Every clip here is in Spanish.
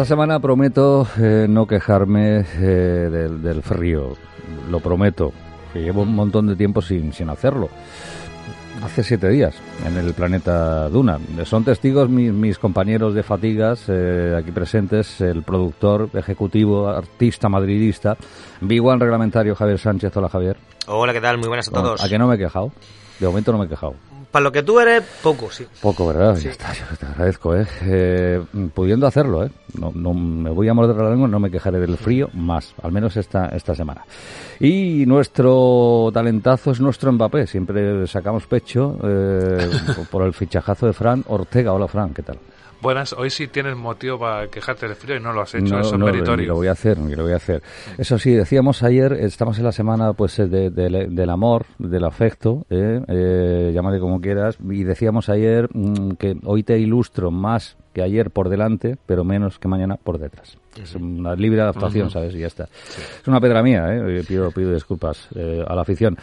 Esta semana prometo eh, no quejarme eh, del, del, frío, lo prometo, que llevo un montón de tiempo sin, sin hacerlo. Hace siete días en el planeta Duna. Son testigos mis, mis compañeros de fatigas eh, aquí presentes, el productor, ejecutivo, artista madridista, Biguan reglamentario Javier Sánchez. Hola Javier. Hola, ¿qué tal? Muy buenas a todos. ¿A que no me he quejado? De momento no me he quejado. Para lo que tú eres, poco, sí. Poco, ¿verdad? Sí. Ya está, yo te agradezco, ¿eh? ¿eh? Pudiendo hacerlo, ¿eh? No, no me voy a morder la lengua, no me quejaré del frío más, al menos esta, esta semana. Y nuestro talentazo es nuestro Mbappé. Siempre sacamos pecho eh, por el fichajazo de Fran Ortega. Hola, Fran, ¿qué tal? Buenas, hoy sí tienes motivo para quejarte del frío y no lo has hecho, no, eso es no, meritorio. Lo voy a hacer, lo voy a hacer. Eso sí, decíamos ayer, estamos en la semana pues de, de, de, del amor, del afecto, ¿eh? Eh, llámale como quieras, y decíamos ayer mmm, que hoy te ilustro más que ayer por delante, pero menos que mañana por detrás. Es una libre adaptación. ¿sabes? Y ya está. Sí. Es una pedra mía, ¿eh? Pido, pido disculpas eh, a la afición.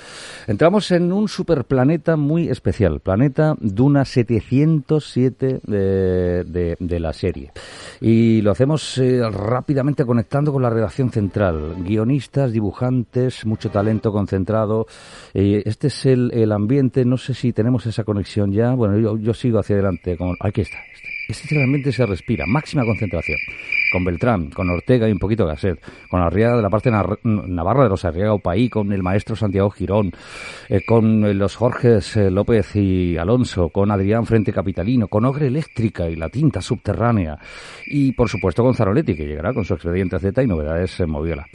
Entramos en un superplaneta muy especial, planeta Duna 707 de, de, de la serie. Y lo hacemos eh, rápidamente conectando con la redacción central. Guionistas, dibujantes, mucho talento concentrado. Eh, este es el, el, ambiente, no sé si tenemos esa conexión ya. Bueno, yo, yo sigo hacia adelante. Con, aquí está. Este, ambiente se respira, máxima concentración. Con Beltrán, con Ortega y un poquito Gasset, con Arriaga de la parte navarra de los Arriaga Opaí, con el maestro Santiago Girón, eh, con los Jorges eh, López y Alonso, con Adrián Frente Capitalino, con Ogre Eléctrica y la tinta subterránea, y por supuesto con Zaroletti, que llegará con su expediente Z y novedades en Moviola.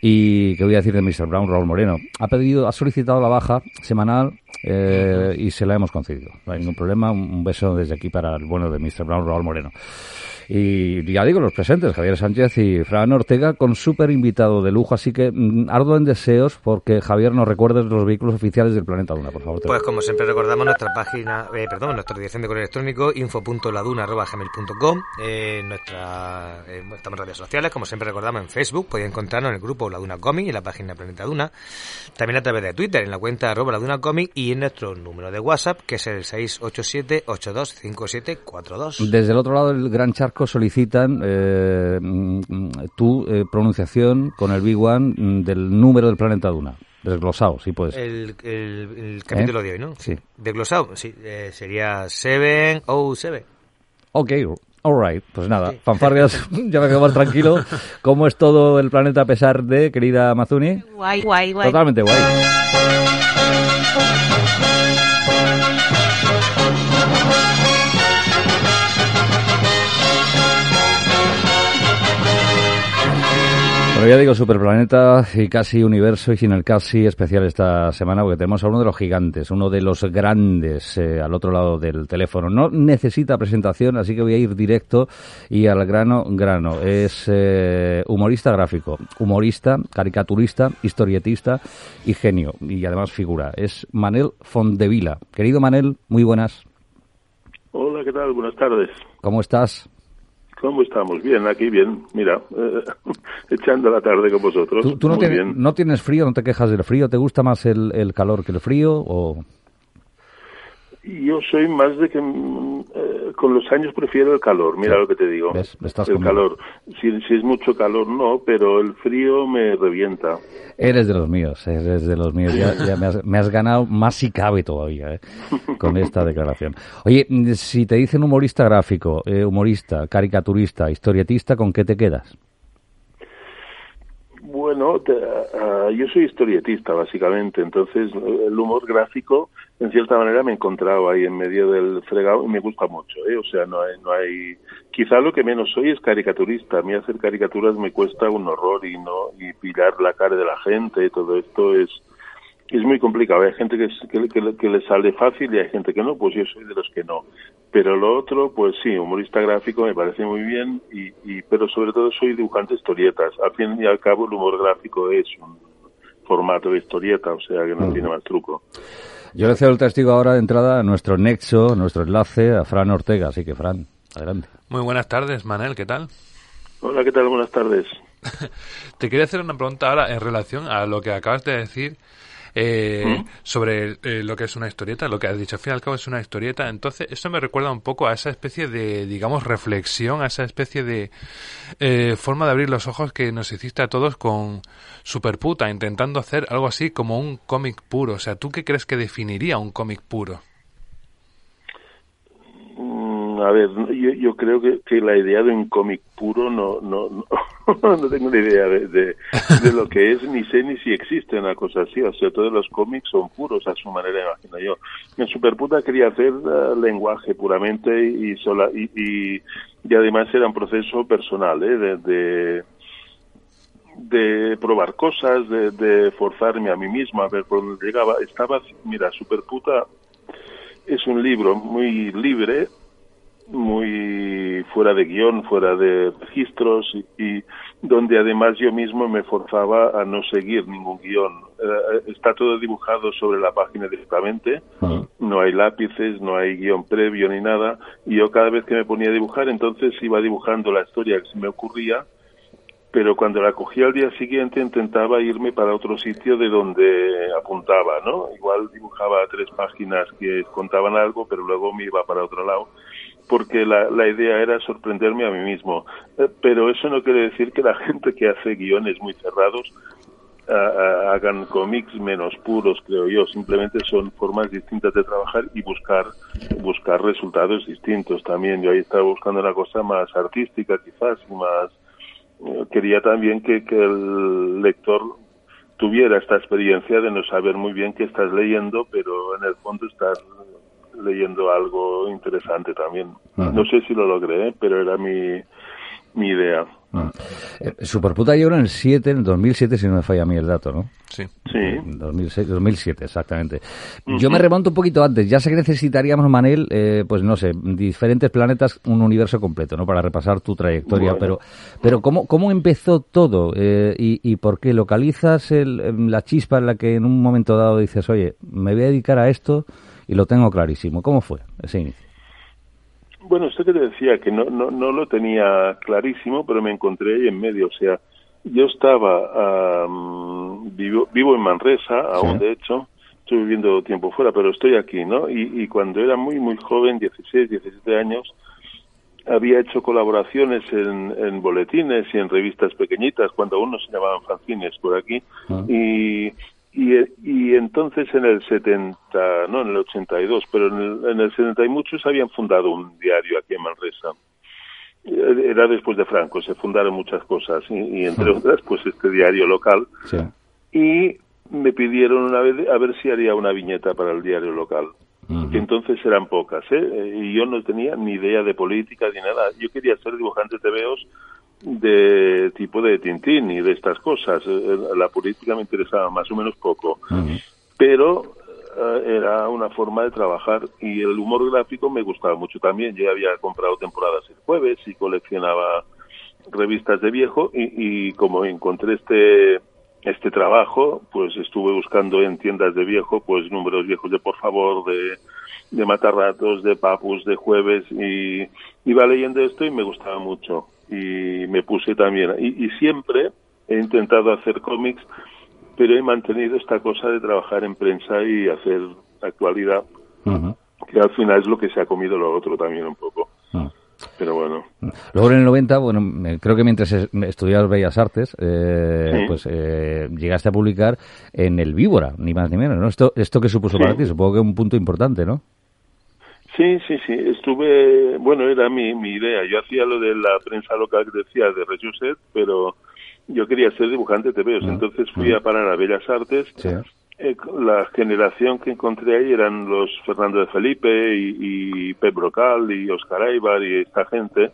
Y qué voy a decir de Mr. Brown, Raúl Moreno. Ha pedido, ha solicitado la baja semanal eh, y se la hemos concedido. No hay ningún problema. Un beso desde aquí para el bueno de Mr. Brown, Raúl Moreno. Y ya digo, los presentes, Javier Sánchez y Fran Ortega, con súper invitado de lujo. Así que mm, ardo en deseos porque Javier nos recuerde los vehículos oficiales del planeta Duna, por favor. Pues como siempre recordamos nuestra página, eh, perdón, nuestra dirección de correo electrónico info.laduna.gmail.com eh, nuestra, eh, estamos en redes sociales, como siempre recordamos en Facebook, podéis encontrarnos en el grupo La Duna Comic y en la página Planeta Duna. También a través de Twitter, en la cuenta arroba La Duna Comic y en nuestro número de WhatsApp, que es el 687-825742. Desde el otro lado del gran charco solicitan eh, tu eh, pronunciación con el Big One del número del planeta Duna. Desglosado, sí puedes. El, el, el capítulo ¿Eh? de hoy, ¿no? Sí. Desglosado, sí. Eh, sería 707. Ok, alright. Pues nada, sí. fanfarrias, ya me quedo más tranquilo. ¿Cómo es todo el planeta a pesar de, querida Mazuni? Guay, guay, guay. Totalmente guay. Ya digo superplaneta y casi universo y sin el casi especial esta semana porque tenemos a uno de los gigantes, uno de los grandes eh, al otro lado del teléfono. No necesita presentación, así que voy a ir directo y al grano, grano. Es eh, humorista gráfico, humorista, caricaturista, historietista y genio y además figura. Es Manel Fondevila. Querido Manel, muy buenas. Hola, ¿qué tal? Buenas tardes. ¿Cómo estás? ¿Cómo estamos? Bien, aquí bien. Mira, eh, echando la tarde con vosotros. ¿Tú, tú no, tienes, no, tienes, frío? ¿No te quejas del frío? ¿Te gusta más el, el calor que el frío? O... Yo soy más de que eh, con los años prefiero el calor, mira sí. lo que te digo. ¿Ves? Estás el conmigo. calor. Si, si, es mucho calor, no, pero el frío me revienta. Eres de los míos, eres de los míos. Ya, ya me, has, me, has, ganado más si cabe todavía ¿eh? con esta declaración. Oye, si te dicen humorista gráfico, eh, humorista, caricaturista, historietista, ¿con qué te quedas? Bueno, ah, yo soy historietista, básicamente, entonces el humor gráfico, en cierta manera, me he encontrado ahí en medio del fregado y me gusta mucho, ¿eh? O sea, no hay, no hay... Quizá lo que menos soy es caricaturista. A mí hacer caricaturas me cuesta un horror y no y pillar la cara de la gente y todo esto es es muy complicado. Hay gente que, que, le sale fácil y hay gente que no, pues yo soy de los que no. Pero lo otro, pues sí, humorista gráfico me parece muy bien, y, y, pero sobre todo soy dibujante de historietas. Al fin y al cabo, el humor gráfico es un formato de historieta, o sea que no tiene más truco. Yo le cedo el testigo ahora de entrada a nuestro nexo, nuestro enlace, a Fran Ortega. Así que, Fran, adelante. Muy buenas tardes, Manel, ¿qué tal? Hola, ¿qué tal? Buenas tardes. Te quería hacer una pregunta ahora en relación a lo que acabas de decir eh, sobre eh, lo que es una historieta, lo que has dicho, al fin y al cabo es una historieta. Entonces, esto me recuerda un poco a esa especie de, digamos, reflexión, a esa especie de eh, forma de abrir los ojos que nos hiciste a todos con Superputa, intentando hacer algo así como un cómic puro. O sea, ¿tú qué crees que definiría un cómic puro? A ver, yo, yo creo que, que, la idea de un cómic puro no no, no, no tengo ni idea de, de, lo que es, ni sé ni si existe una cosa así. O sea, todos los cómics son puros a su manera, imagino yo. En Superputa quería hacer uh, lenguaje puramente y, sola, y, y, y, además era un proceso personal, ¿eh? de, de probar cosas, de, de, forzarme a mí mismo a ver por dónde llegaba. Estaba, mira, Superputa es un libro muy libre, muy fuera de guion, fuera de registros y, donde además yo mismo me forzaba a no seguir ningún guion. Eh, está todo dibujado sobre la página directamente, no hay lápices, no hay guion previo ni nada y yo cada vez que me ponía a dibujar entonces iba dibujando la historia que se me ocurría pero cuando la cogía al día siguiente intentaba irme para otro sitio de donde apuntaba, ¿no? Igual dibujaba tres páginas que contaban algo, pero luego me iba para otro lado porque la, la idea era sorprenderme a mí mismo. Eh, pero eso no quiere decir que la gente que hace guiones muy cerrados hagan cómics menos puros, creo yo. Simplemente son formas distintas de trabajar y buscar buscar resultados distintos también. Yo ahí estaba buscando una cosa más artística, quizás, y más. Eh, quería también que, que el lector tuviera esta experiencia de no saber muy bien qué estás leyendo, pero en el fondo estás leyendo algo interesante también. No sé si lo logré, pero era mi, mi idea. Eh, Superputa llegó en el 7, en el 2007, si no me falla a mí el dato, ¿no? Sí. Sí. 2006, 2007, exactamente. Yo me remonto un poquito antes. Ya sé que necesitaríamos, Manel, eh, pues no sé, diferentes planetas, un universo completo, ¿no? Para repasar tu trayectoria. Pero, pero ¿cómo, cómo empezó todo? Eh, y, y, por qué localizas el, la chispa en la que en un momento dado dices, oye, me voy a dedicar a esto y lo tengo clarísimo. ¿Cómo fue ese inicio? Bueno, esto que te decía, que no, no, no lo tenía clarísimo, pero me encontré ahí en medio. O sea, yo estaba, vivo, vivo en Manresa, aún de hecho, estoy viviendo tiempo fuera, pero estoy aquí, ¿no? Y, y cuando era muy, muy joven, 16, 17 años, había hecho colaboraciones en, en, boletines y en revistas pequeñitas, cuando aún no se llamaban fanzines por aquí, ah. y y, y entonces en el 70, no en el 82, pero en el, en el 70 y muchos habían fundado un diario aquí en Manresa. Era después de Franco, se fundaron muchas cosas y, entre otras pues este diario local. Y me pidieron una vez a ver si haría una viñeta para el diario local. que entonces eran pocas, ¿eh? Y yo no tenía ni idea de política ni nada. Yo quería ser dibujante de veos de tipo de Tintín y de estas cosas. Eh, la política me interesaba más o menos poco, pero eh, era una forma de trabajar y el humor gráfico me gustaba mucho también. Yo había comprado temporadas el jueves y coleccionaba revistas de viejo y, y como encontré este este trabajo, pues estuve buscando en tiendas de viejo, pues números viejos de Por favor, de, de Matarratos, de Papus, de Jueves, y iba leyendo esto y me gustaba mucho y me puse también. Y, y siempre he intentado hacer cómics, pero he mantenido esta cosa de trabajar en prensa y hacer actualidad, que al final es lo que se ha comido lo otro también un poco. Ah. Pero bueno. Luego en el 90, bueno, creo que mientras estudiabas Bellas Artes, eh, pues eh, llegaste a publicar en el Víbora, ni más ni menos, ¿no? Esto, esto que supuso para ti, supongo que es un punto importante, ¿no? Sí, sí, sí. Estuve, bueno, era mi, mi idea. Yo hacía lo de la prensa local que decía de Rejuset, pero yo quería ser dibujante de TVOs, entonces fui a parar a Bellas Artes. Eh, la generación que encontré ahí eran los Fernando de Felipe y, Pep Brocal y Oscar Aibar y esta gente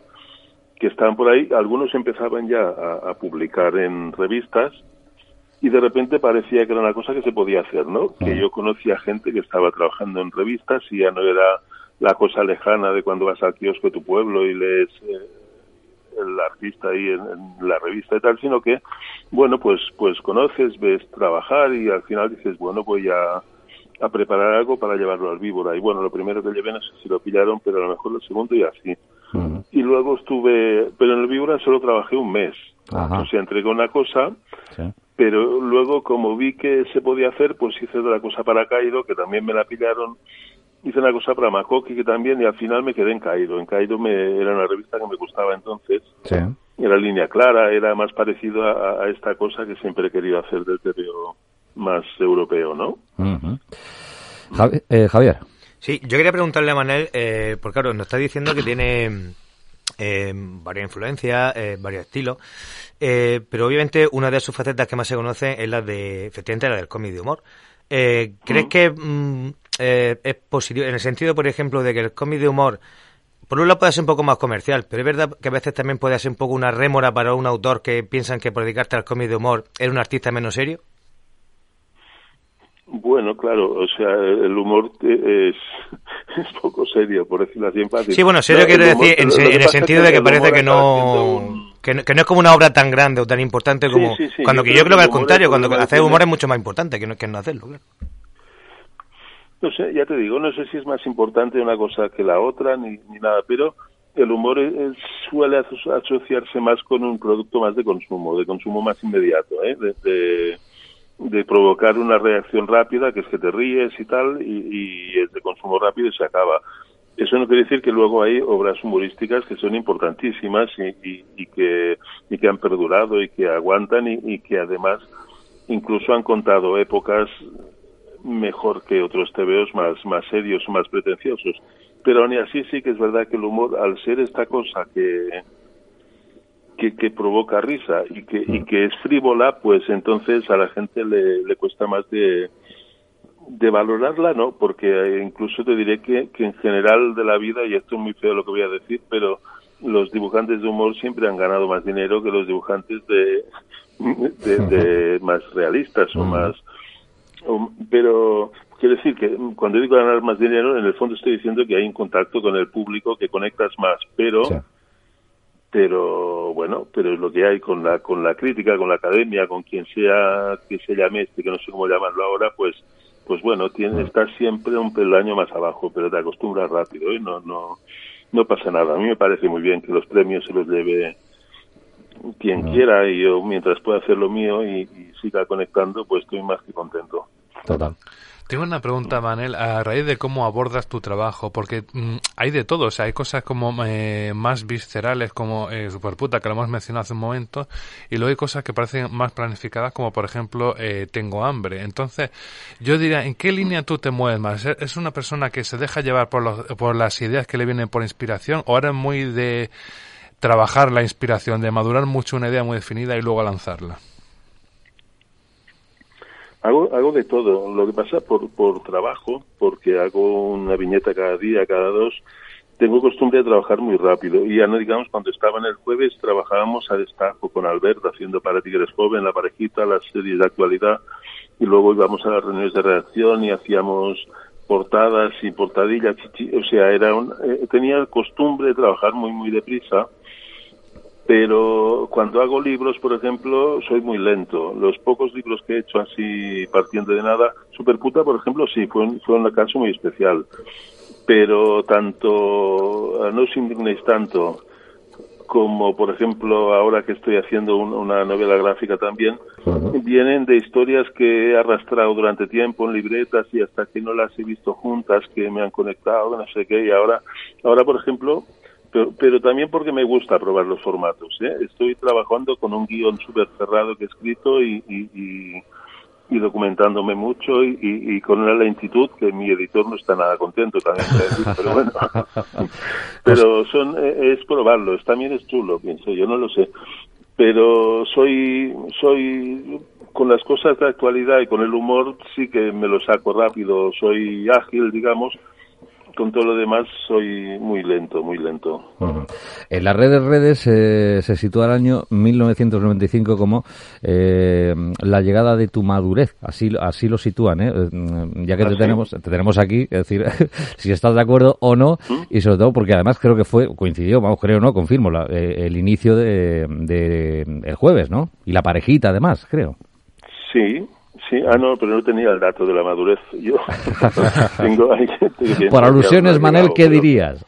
que estaban por ahí. Algunos empezaban ya a, publicar en revistas y de repente parecía que era una cosa que se podía hacer, ¿no? Que yo conocía gente que estaba trabajando en revistas y ya no era la cosa lejana de cuando vas al kiosco de tu pueblo y lees eh, el artista ahí en, la revista y tal, sino que, bueno, pues, pues conoces, ves trabajar y al final dices, bueno, voy a, a preparar algo para llevarlo al víbora. Y bueno, lo primero que llevé no sé si lo pillaron, pero a lo mejor lo segundo y así. Y luego estuve, pero en el víbora solo trabajé un mes. O sea, entregué una cosa, pero luego como vi que se podía hacer, pues hice otra cosa para Cairo, que también me la pillaron hice una cosa para Makoki que también y al final me quedé en Cairo. En Cairo me, era una revista que me gustaba entonces. Sí. Era línea clara, era más parecido a, esta cosa que siempre he querido hacer del TVO más europeo, ¿no? Eh, Javier. Sí, yo quería preguntarle a Manel, eh, porque claro, nos está diciendo que tiene eh, varias influencias, eh, varios estilos, eh, pero obviamente una de sus facetas que más se conoce es la de, efectivamente, la del cómic de humor. Eh, ¿Crees que mm, eh, es positivo, en el sentido, por ejemplo, de que el cómic de humor, por un lado puede ser un poco más comercial, pero es verdad que a veces también puede ser un poco una rémora para un autor que piensan que por dedicarte al cómic de humor eres un artista menos serio? Bueno, claro, o sea, el humor es, es poco serio, por decirlo así en fácil. Sí, bueno, serio quiero decir en, el sentido de que parece que no, que no, es como una obra tan grande o tan importante como cuando que yo creo que al contrario, cuando hacer humor es mucho más importante que no, que no hacerlo, claro. No sé, ya te digo, no sé si es más importante una cosa que la otra ni, ni nada, pero el humor suele asociarse más con un producto más de consumo, de consumo más inmediato, ¿eh? de, de, provocar una reacción rápida, que es que te ríes y tal, y, y es de consumo rápido y se acaba. Eso no quiere decir que luego hay obras humorísticas que son importantísimas y, y, que, y que han perdurado y que aguantan y, y que además incluso han contado épocas mejor que otros tebeos más, más serios, más pretenciosos. Pero aún así sí que es verdad que el humor, al ser esta cosa que, que, provoca risa y que, y que es frívola, pues entonces a la gente le, le cuesta más de, de valorarla, ¿no? Porque incluso te diré que, que en general de la vida, y esto es muy feo lo que voy a decir, pero los dibujantes de humor siempre han ganado más dinero que los dibujantes de, de, más realistas o más pero quiero decir que cuando digo ganar más dinero, en el fondo estoy diciendo que hay un contacto con el público, que conectas más, pero pero bueno, pero es lo que hay con la con la crítica, con la academia, con quien sea que se llame este, que no sé cómo llamarlo ahora, pues pues bueno, tiene, está siempre un peldaño más abajo, pero te acostumbras rápido y no no no pasa nada. A mí me parece muy bien que los premios se los debe quien quiera y yo mientras pueda hacer lo mío y, siga conectando, pues estoy más que contento. Total. Tengo una pregunta, Manel, a raíz de cómo abordas tu trabajo, porque mm, hay de todo, o sea, hay cosas como eh, más viscerales, como eh, Superputa, que lo hemos mencionado hace un momento, y luego hay cosas que parecen más planificadas, como por ejemplo, eh, Tengo hambre. Entonces, yo diría, ¿en qué línea tú te mueves más? ¿Es una persona que se deja llevar por, los, por las ideas que le vienen por inspiración, o eres muy de trabajar la inspiración, de madurar mucho una idea muy definida y luego lanzarla? Hago, hago de todo. Lo que pasa por, por trabajo, porque hago una viñeta cada día, cada dos, tengo costumbre de trabajar muy rápido. Y ya no digamos, cuando estaba en el jueves, trabajábamos a destajo con Albert, haciendo para Tigres Joven, la parejita, las series de actualidad, y luego íbamos a las reuniones de redacción y hacíamos portadas y portadillas, o sea, era un, eh, tenía costumbre de trabajar muy, muy deprisa pero cuando hago libros, por ejemplo, soy muy lento. Los pocos libros que he hecho así partiendo de nada, Superputa, por ejemplo, sí, fue un, fue un caso muy especial. Pero tanto, no os indignéis tanto, como por ejemplo ahora que estoy haciendo una novela gráfica también, vienen de historias que he arrastrado durante tiempo en libretas y hasta que no las he visto juntas, que me han conectado, no sé qué, y ahora, ahora por ejemplo, pero, también porque me gusta probar los formatos. ¿eh? Estoy trabajando con un guion súper cerrado que he escrito y, y, y, documentándome mucho y, con una lentitud que mi editor no está nada contento también. pero bueno, pero son, eh, es probarlos. También es chulo, pienso yo, no lo sé. pero soy soy con las cosas de actualidad y con el humor sí que me lo saco rápido, soy ágil, digamos, con todo lo demás soy muy lento, muy lento. En las redes redes eh, se sitúa el año 1995 como eh, la llegada de tu madurez, así así lo sitúan, ¿eh? Mm, ya que te ¿Ah, tenemos te tenemos aquí, es decir, si estás de acuerdo o no ¿Mm? y sobre todo porque además creo que fue coincidió, vamos creo no, confirmo la, el inicio de, de el jueves, ¿no? Y la parejita además, creo. Sí, Sí, ah, no, pero no tenía el dato de la madurez. Yo tengo Por alusiones, Manel, ¿qué dirías?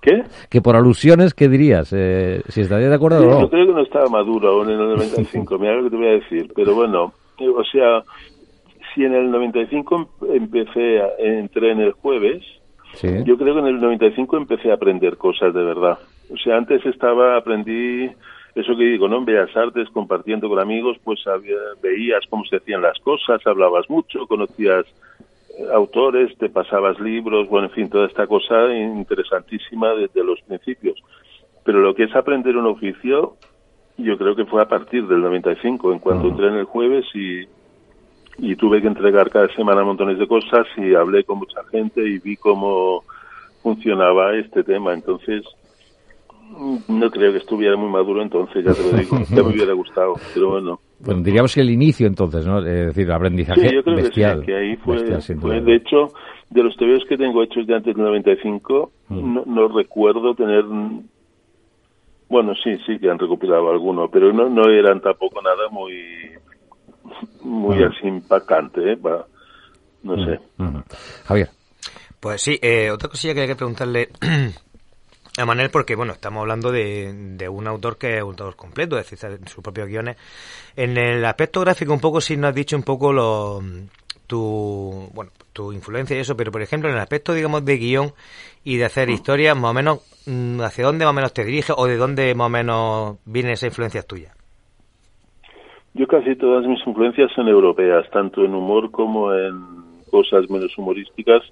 ¿Qué? Que por alusiones, ¿qué dirías? Eh, si estarías de acuerdo o no. Yo creo que no estaba maduro aún en el 95, mira lo que te voy a decir. Pero bueno, o sea, si en el 95 empecé, a, entré en el jueves, yo creo que en el 95 empecé a aprender cosas de verdad. O sea, antes estaba, aprendí eso que digo, ¿no? En Bellas Artes, compartiendo con amigos, pues veías cómo se hacían las cosas, hablabas mucho, conocías eh, autores, te pasabas libros, bueno, en fin, toda esta cosa interesantísima desde los principios. Pero lo que es aprender un oficio, yo creo que fue a partir del 95, en cuanto entré en el jueves y, y tuve que entregar cada semana montones de cosas y hablé con mucha gente y vi cómo funcionaba este tema. Entonces, no creo que estuviera muy maduro entonces, ya te lo digo. ya me hubiera gustado, pero bueno. Bueno, diríamos que el inicio entonces, ¿no? Es decir, el aprendizaje sí, yo creo bestial. Que, sí, que ahí fue, de hecho, de los TVOs que tengo hechos de antes del 95, mm. no, no recuerdo tener bueno, sí, sí que han recopilado algunos, pero no, no eran tampoco nada muy muy así impactante, ¿eh? no sé. Javier. Pues sí, eh, otra cosilla que hay que preguntarle a Manel porque, bueno, estamos hablando de, un autor que es un autor completo, es decir, sus propios guiones. En el aspecto gráfico, un poco sí nos has dicho un poco lo, tu, bueno, tu influencia y eso, pero por ejemplo, en el aspecto, digamos, de guion y de hacer historias, más o menos, mm, ¿hacia dónde más o menos te diriges o de dónde más o menos viene esa influencia tuya? Yo casi todas mis influencias son europeas, tanto en humor como en cosas menos humorísticas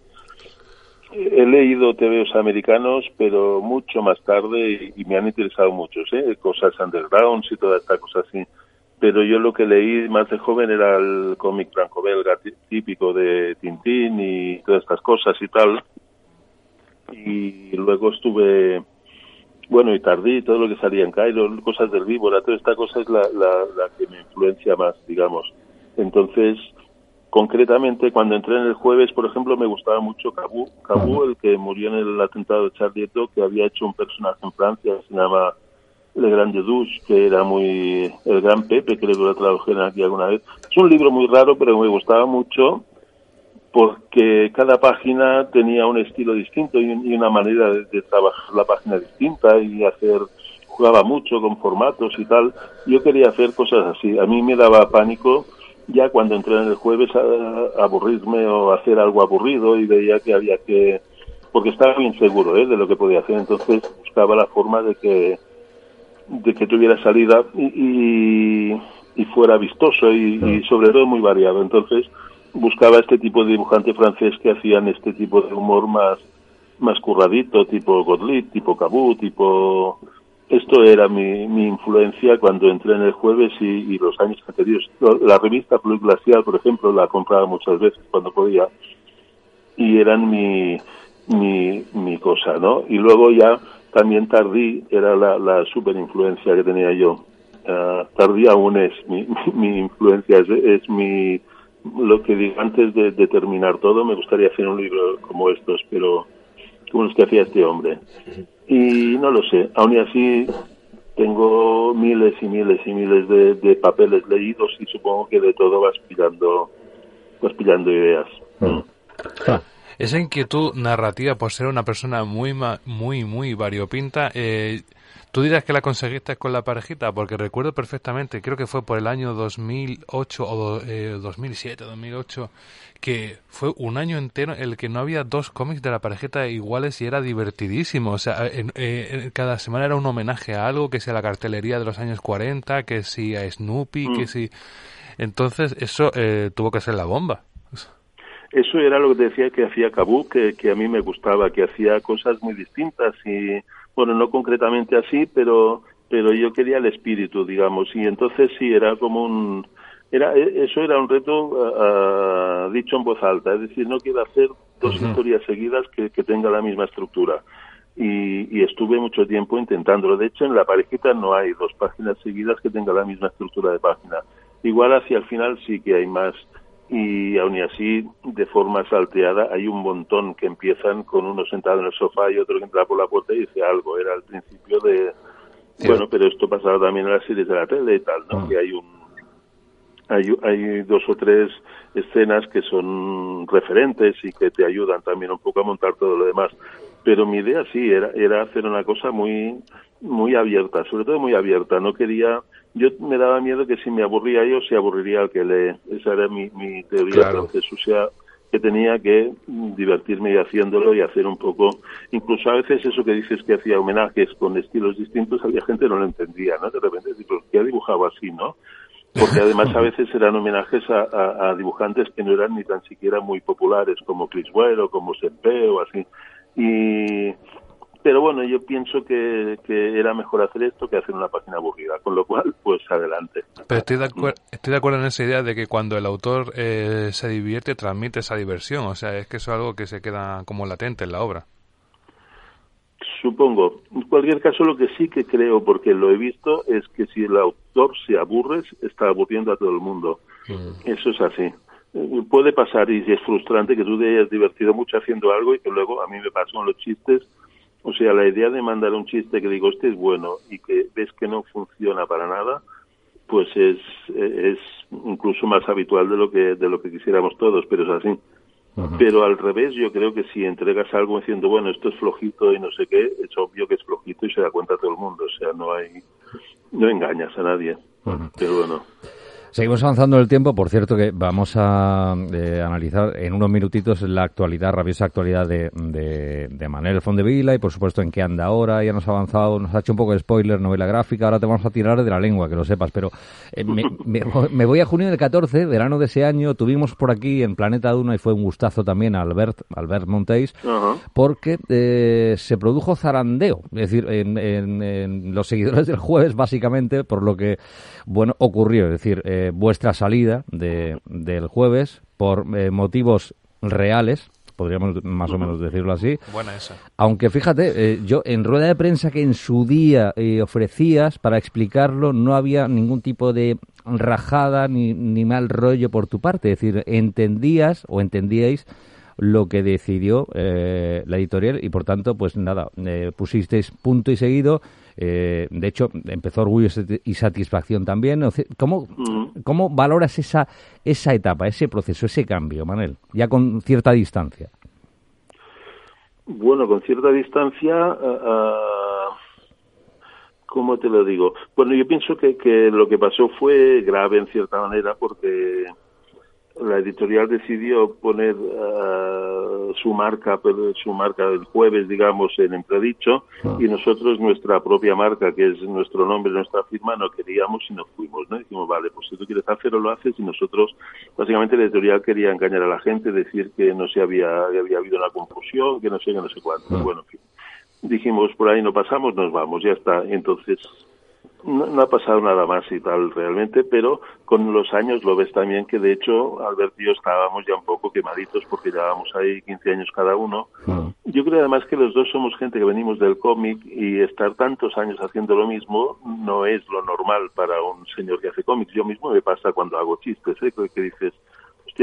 He leído TVOs americanos, pero mucho más tarde y, me han interesado muchos, ¿eh? cosas undergrounds y toda esta cosa así. Pero yo lo que leí más de joven era el cómic franco-belga típico de Tintín y todas estas cosas y tal. Y luego estuve, bueno, y tardí, todo lo que salía en Cairo, cosas del víbora, toda esta cosa es la, que me influencia más, digamos. Entonces, Concretamente, cuando entré en el jueves, por ejemplo, me gustaba mucho Cabú, Cabú, el que murió en el atentado de Charlie Hebdo, que había hecho un personaje en Francia, se llama Le Grande Douche, que era muy el gran Pepe, que le lo tradujeron aquí alguna vez. Es un libro muy raro, pero me gustaba mucho porque cada página tenía un estilo distinto y, una manera de, de, trabajar la página distinta y hacer jugaba mucho con formatos y tal. Yo quería hacer cosas así. A mí me daba pánico ya cuando entré en el jueves a, aburrirme o hacer algo aburrido y veía que había que porque estaba bien seguro ¿eh? de lo que podía hacer. Entonces buscaba la forma de que de que tuviera salida y, y, fuera vistoso y, sobre todo muy variado. Entonces buscaba este tipo de dibujante francés que hacían este tipo de humor más más curradito tipo Godlit tipo Cabú tipo esto era mi, mi influencia cuando entré en el jueves y, los años anteriores. La revista Club Glacial, por ejemplo, la compraba muchas veces cuando podía y eran mi, mi, mi cosa, ¿no? Y luego ya también Tardí era la, la super influencia que tenía yo. Uh, Tardí aún es mi, mi, influencia, es, es, mi lo que digo antes de, de, terminar todo. Me gustaría hacer un libro como estos, pero como los que hacía este hombre. Y no lo sé, aún y así tengo miles y miles y miles de, papeles leídos y supongo que de todo vas pillando, vas pillando ideas. Mm. Esa inquietud narrativa por ser una persona muy, muy, muy variopinta, eh, ¿Tú dirás que la conseguiste con la parejita? Porque recuerdo perfectamente, creo que fue por el año 2008 o 2007, 2008, eh, que fue un año entero en el que no había dos cómics de la parejita iguales y era divertidísimo. O sea, eh, cada semana era un homenaje a algo, que sea la cartelería de los años 40, que si a Snoopy, que mm. si... Entonces eso eh, tuvo que ser la bomba. Eso era lo que decía que hacía Kabuk, que, que a mí me gustaba, que hacía cosas muy distintas y bueno, no concretamente así, pero pero yo quería el espíritu, digamos, y entonces sí, era como un... Era, e, eso era un reto dicho en voz alta, es decir, no quiero hacer dos historias seguidas que, que tengan la misma estructura. Y, y, estuve mucho tiempo intentándolo. De hecho, en la parejita no hay dos páginas seguidas que tengan la misma estructura de página. Igual hacia el final sí que hay más y aún y así, de forma salteada, hay un montón que empiezan con uno sentado en el sofá y otro que entra por la puerta y dice algo. Era el principio de... Bueno, pero esto pasaba también en las series de la tele y tal, ¿no? Ah. Que hay un... Hay, hay dos o tres escenas que son referentes y que te ayudan también un poco a montar todo lo demás. Pero mi idea sí era, era hacer una cosa muy, muy abierta, sobre todo muy abierta. No quería yo me daba miedo que si me aburría yo, se aburriría el que lee. Esa era mi, mi teoría. Entonces, o sea, que tenía que divertirme y haciéndolo y hacer un poco, incluso a veces eso que dices que hacía homenajes con estilos distintos, había gente que no lo entendía, ¿no? De repente, ¿por qué ha dibujado así, no? Porque además a veces eran homenajes a, a, dibujantes que no eran ni tan siquiera muy populares, como Chris Ware o como Sempe o así. Y, pero bueno, yo pienso que, era mejor hacer esto que hacer una página aburrida, con lo cual, pues adelante. Pero estoy de, estoy de acuerdo en esa idea de que cuando el autor eh, se divierte, transmite esa diversión. O sea, es que eso es algo que se queda como latente en la obra. Supongo. En cualquier caso, lo que sí que creo, porque lo he visto, es que si el autor se aburre, está aburriendo a todo el mundo. Mm. Eso es así eh, puede pasar y es frustrante que tú te hayas divertido mucho haciendo algo y que luego a mí me pasó con los chistes o sea, la idea de mandar un chiste que digo, este es bueno y que ves que no funciona para nada, pues es, es incluso más habitual de lo que, de lo que quisiéramos todos, pero es así. Pero al revés, yo creo que si entregas algo diciendo, bueno, esto es flojito y no sé qué, es obvio que es flojito y se da cuenta todo el mundo. O sea, no hay, no engañas a nadie. Pero bueno. Seguimos avanzando en el tiempo. Por cierto, que vamos a eh, analizar en unos minutitos la actualidad, rabiosa actualidad de, de, de Manuel Fondevila y, por supuesto, en qué anda ahora. Ya nos ha avanzado, nos ha hecho un poco de spoiler, novela gráfica. Ahora te vamos a tirar de la lengua, que lo sepas. Pero eh, me, me, voy a junio del 14, verano de ese año. Tuvimos por aquí en Planeta Duna y fue un gustazo también a Albert, Albert Montéis, porque eh, se produjo zarandeo. Es decir, en, en, en, los seguidores del jueves, básicamente, por lo que, bueno, ocurrió. Es decir, vuestra salida de, del jueves por eh, motivos reales, podríamos más o menos decirlo así. Buena esa. Aunque fíjate, eh, yo en rueda de prensa que en su día eh, ofrecías para explicarlo, no había ningún tipo de rajada ni, ni mal rollo por tu parte. Es decir, entendías o entendíais lo que decidió la editorial y por tanto, pues nada, pusisteis punto y seguido eh, de hecho, empezó orgullo y satisfacción también. ¿Cómo, ¿Cómo valoras esa, esa etapa, ese proceso, ese cambio, Manuel? Ya con cierta distancia. Bueno, con cierta distancia, uh, ¿cómo te lo digo? Bueno, yo pienso que, que lo que pasó fue grave en cierta manera porque la editorial decidió poner uh, su marca su marca del jueves digamos en entredicho ah. y nosotros nuestra propia marca que es nuestro nombre nuestra firma no queríamos y nos fuimos no dijimos vale pues si tú quieres hacerlo lo haces y nosotros básicamente la editorial quería engañar a la gente decir que no se había había habido una confusión que no sé que no sé cuánto ah. bueno en fin dijimos por ahí no pasamos nos vamos ya está entonces no, ha pasado nada más y tal realmente, pero con los años lo ves también que de hecho Albert y yo estábamos ya un poco quemaditos porque llevábamos ahí 15 años cada uno. Yo creo además que los dos somos gente que venimos del cómic y estar tantos años haciendo lo mismo no es lo normal para un señor que hace cómics. Yo mismo me pasa cuando hago chistes, ¿eh? que dices,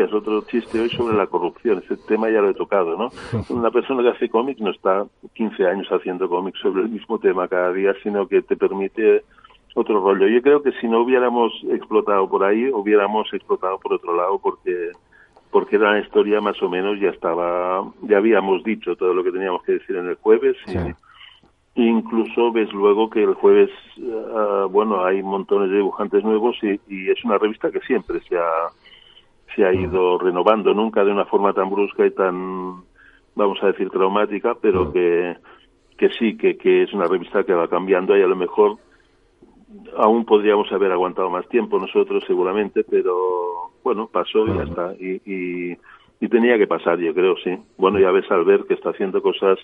es otro chiste hoy sobre la corrupción. Ese tema ya lo he tocado, ¿no? Una persona que hace cómics no está 15 años haciendo cómics sobre el mismo tema cada día, sino que te permite otro rollo. Yo creo que si no hubiéramos explotado por ahí, hubiéramos explotado por otro lado, porque porque la historia más o menos ya estaba, ya habíamos dicho todo lo que teníamos que decir en el jueves. Y, incluso ves luego que el jueves, ah, bueno, hay montones de dibujantes nuevos y, y, es una revista que siempre se ha, se ha ido renovando, nunca de una forma tan brusca y tan, vamos a decir, traumática, pero que, que sí, que, que es una revista que va cambiando y a lo mejor aún podríamos haber aguantado más tiempo nosotros seguramente, pero bueno, pasó y ya está. Y, y, tenía que pasar, yo creo, sí. Bueno, ya ves al ver que está haciendo cosas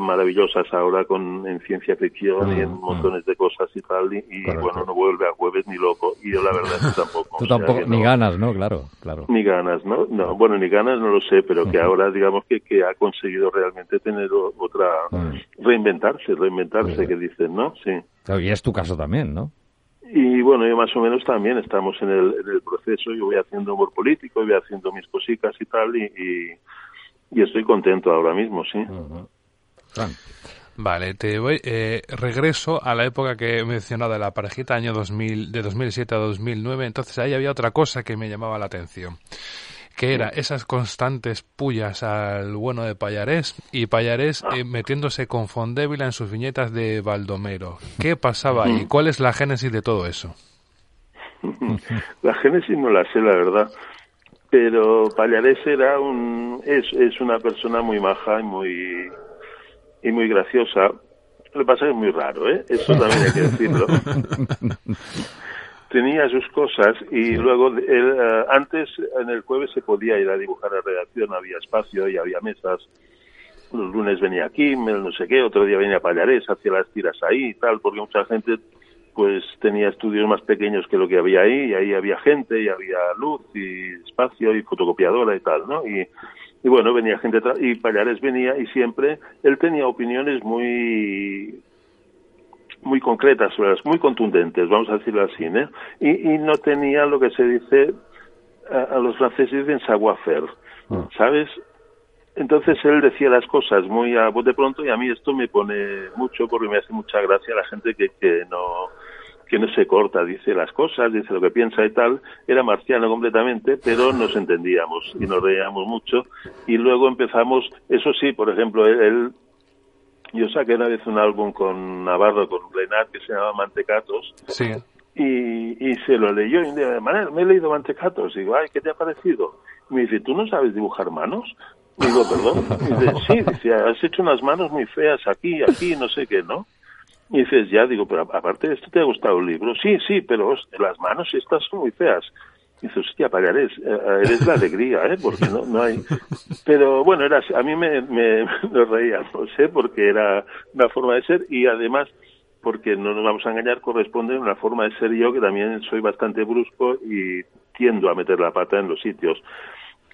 maravillosas ahora con en ciencia ficción y en montones de cosas y tal y, bueno no vuelve a jueves ni loco. Y yo la verdad es que tampoco tú tampoco ni ganas no claro claro. Ni ganas no no bueno ni ganas no lo sé pero que ahora digamos que, que ha conseguido realmente tener otra reinventarse reinventarse que dicen no sí. Y es tu caso también no y bueno, yo más o menos también estamos en el, en el proceso, yo voy haciendo humor político, voy haciendo mis cositas y tal, y, y, estoy contento ahora mismo, sí. Vale, te voy, eh, regreso a la época que he mencionado de la parejita, año 2000, de 2007 a 2009, entonces ahí había otra cosa que me llamaba la atención que era esas constantes pullas al bueno de Payarés y Payarés eh, metiéndose con Fondébila en sus viñetas de Baldomero. ¿Qué pasaba ahí? ¿Cuál es la génesis de todo eso? La génesis no la sé, la verdad. Pero Payarés era un, es, es una persona muy maja y muy, y muy graciosa. Lo que pasa es que es muy raro, ¿eh? Eso también hay que decirlo. tenía sus cosas y luego eh, antes en el jueves se podía ir a dibujar a redacción, había espacio y había mesas. Los lunes venía aquí, no sé qué, otro día venía Pallarés, hacía las tiras ahí y tal, porque mucha gente pues tenía estudios más pequeños que lo que había ahí y ahí había gente y había luz y espacio y fotocopiadora y tal, ¿no? Y, y bueno, venía gente y Pallares venía y siempre él tenía opiniones muy muy concretas, muy contundentes, vamos a decirlo así, ¿eh? y, y, no tenía lo que se dice, a, los franceses dicen savoir-faire, ah. ¿sabes? Entonces él decía las cosas muy a voz de pronto y a mí esto me pone mucho porque me hace mucha gracia la gente que, que no que no se corta, dice las cosas, dice lo que piensa y tal, era marciano completamente, pero nos entendíamos y nos reíamos mucho y luego empezamos, eso sí, por ejemplo, él yo saqué una vez un álbum con Navarro, con Renat, que se llama Mantecatos. Sí. Y, y se lo leyó y día de manera, me he leído Mantecatos. Y digo, ay, ¿qué te ha parecido? Y me dice, ¿tú no sabes dibujar manos? Y digo, perdón. Y dice, sí, dice, has hecho unas manos muy feas aquí, aquí, no sé qué, ¿no? Y dices, ya, digo, pero aparte de esto, ¿te ha gustado el libro? Sí, sí, pero las manos estas son muy feas. Dice, hostia, pagarés, eh, eh, eres la alegría, ¿eh? Porque no, no hay... Pero bueno, era, a mí me, me, me reíamos, ¿eh? Porque era una forma de ser y además, porque no nos vamos a engañar, corresponde a una forma de ser yo que también soy bastante brusco y tiendo a meter la pata en los sitios.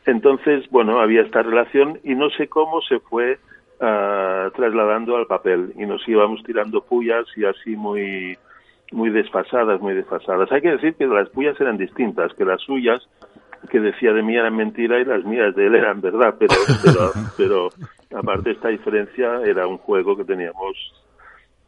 Entonces, bueno, había esta relación y no sé cómo se fue uh, trasladando al papel y nos íbamos tirando pullas y así muy muy desfasadas, muy desfasadas. Hay que decir que las puyas eran distintas, que las suyas que decía de mí eran mentira y las mías de él eran verdad, pero, pero, pero aparte esta diferencia era un juego que teníamos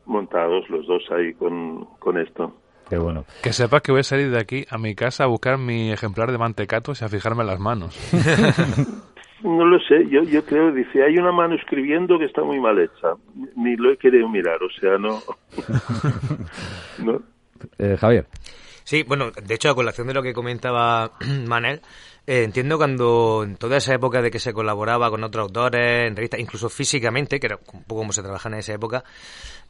montados los dos ahí con, con esto. Qué bueno. Que sepas que voy a salir de aquí a mi casa a buscar mi ejemplar de mantecatos y a fijarme en las manos. No lo sé, yo, yo creo, dice, hay una mano escribiendo que está muy mal hecha. Ni lo he querido mirar, o sea, no. Eh, Javier. Sí, bueno, de hecho, a colación de lo que comentaba Manel, eh, entiendo cuando en toda esa época de que se colaboraba con otros autores, en revistas, incluso físicamente, que era un poco como se trabaja en esa época,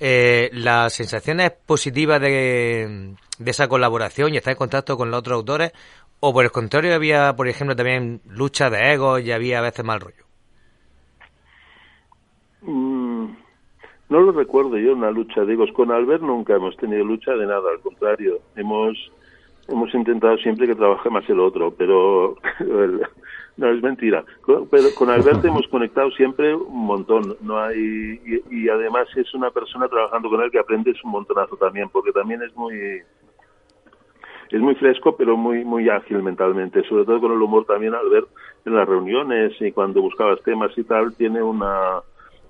eh, las sensaciones positivas de, de esa colaboración y estar en contacto con los otros autores, o por el contrario había, por ejemplo, también lucha de egos y había a veces mal rollo. Mm, no lo recuerdo yo una lucha de egos. Con Albert nunca hemos tenido lucha de nada, al contrario, hemos hemos intentado siempre que trabaje más el otro, pero no es mentira. Pero con Albert hemos conectado siempre un montón, no hay y, y además es una persona trabajando con él que aprendes un montonazo también, porque también es muy es muy fresco pero muy muy ágil mentalmente sobre todo con el humor también al ver en las reuniones y cuando buscabas temas y tal tiene una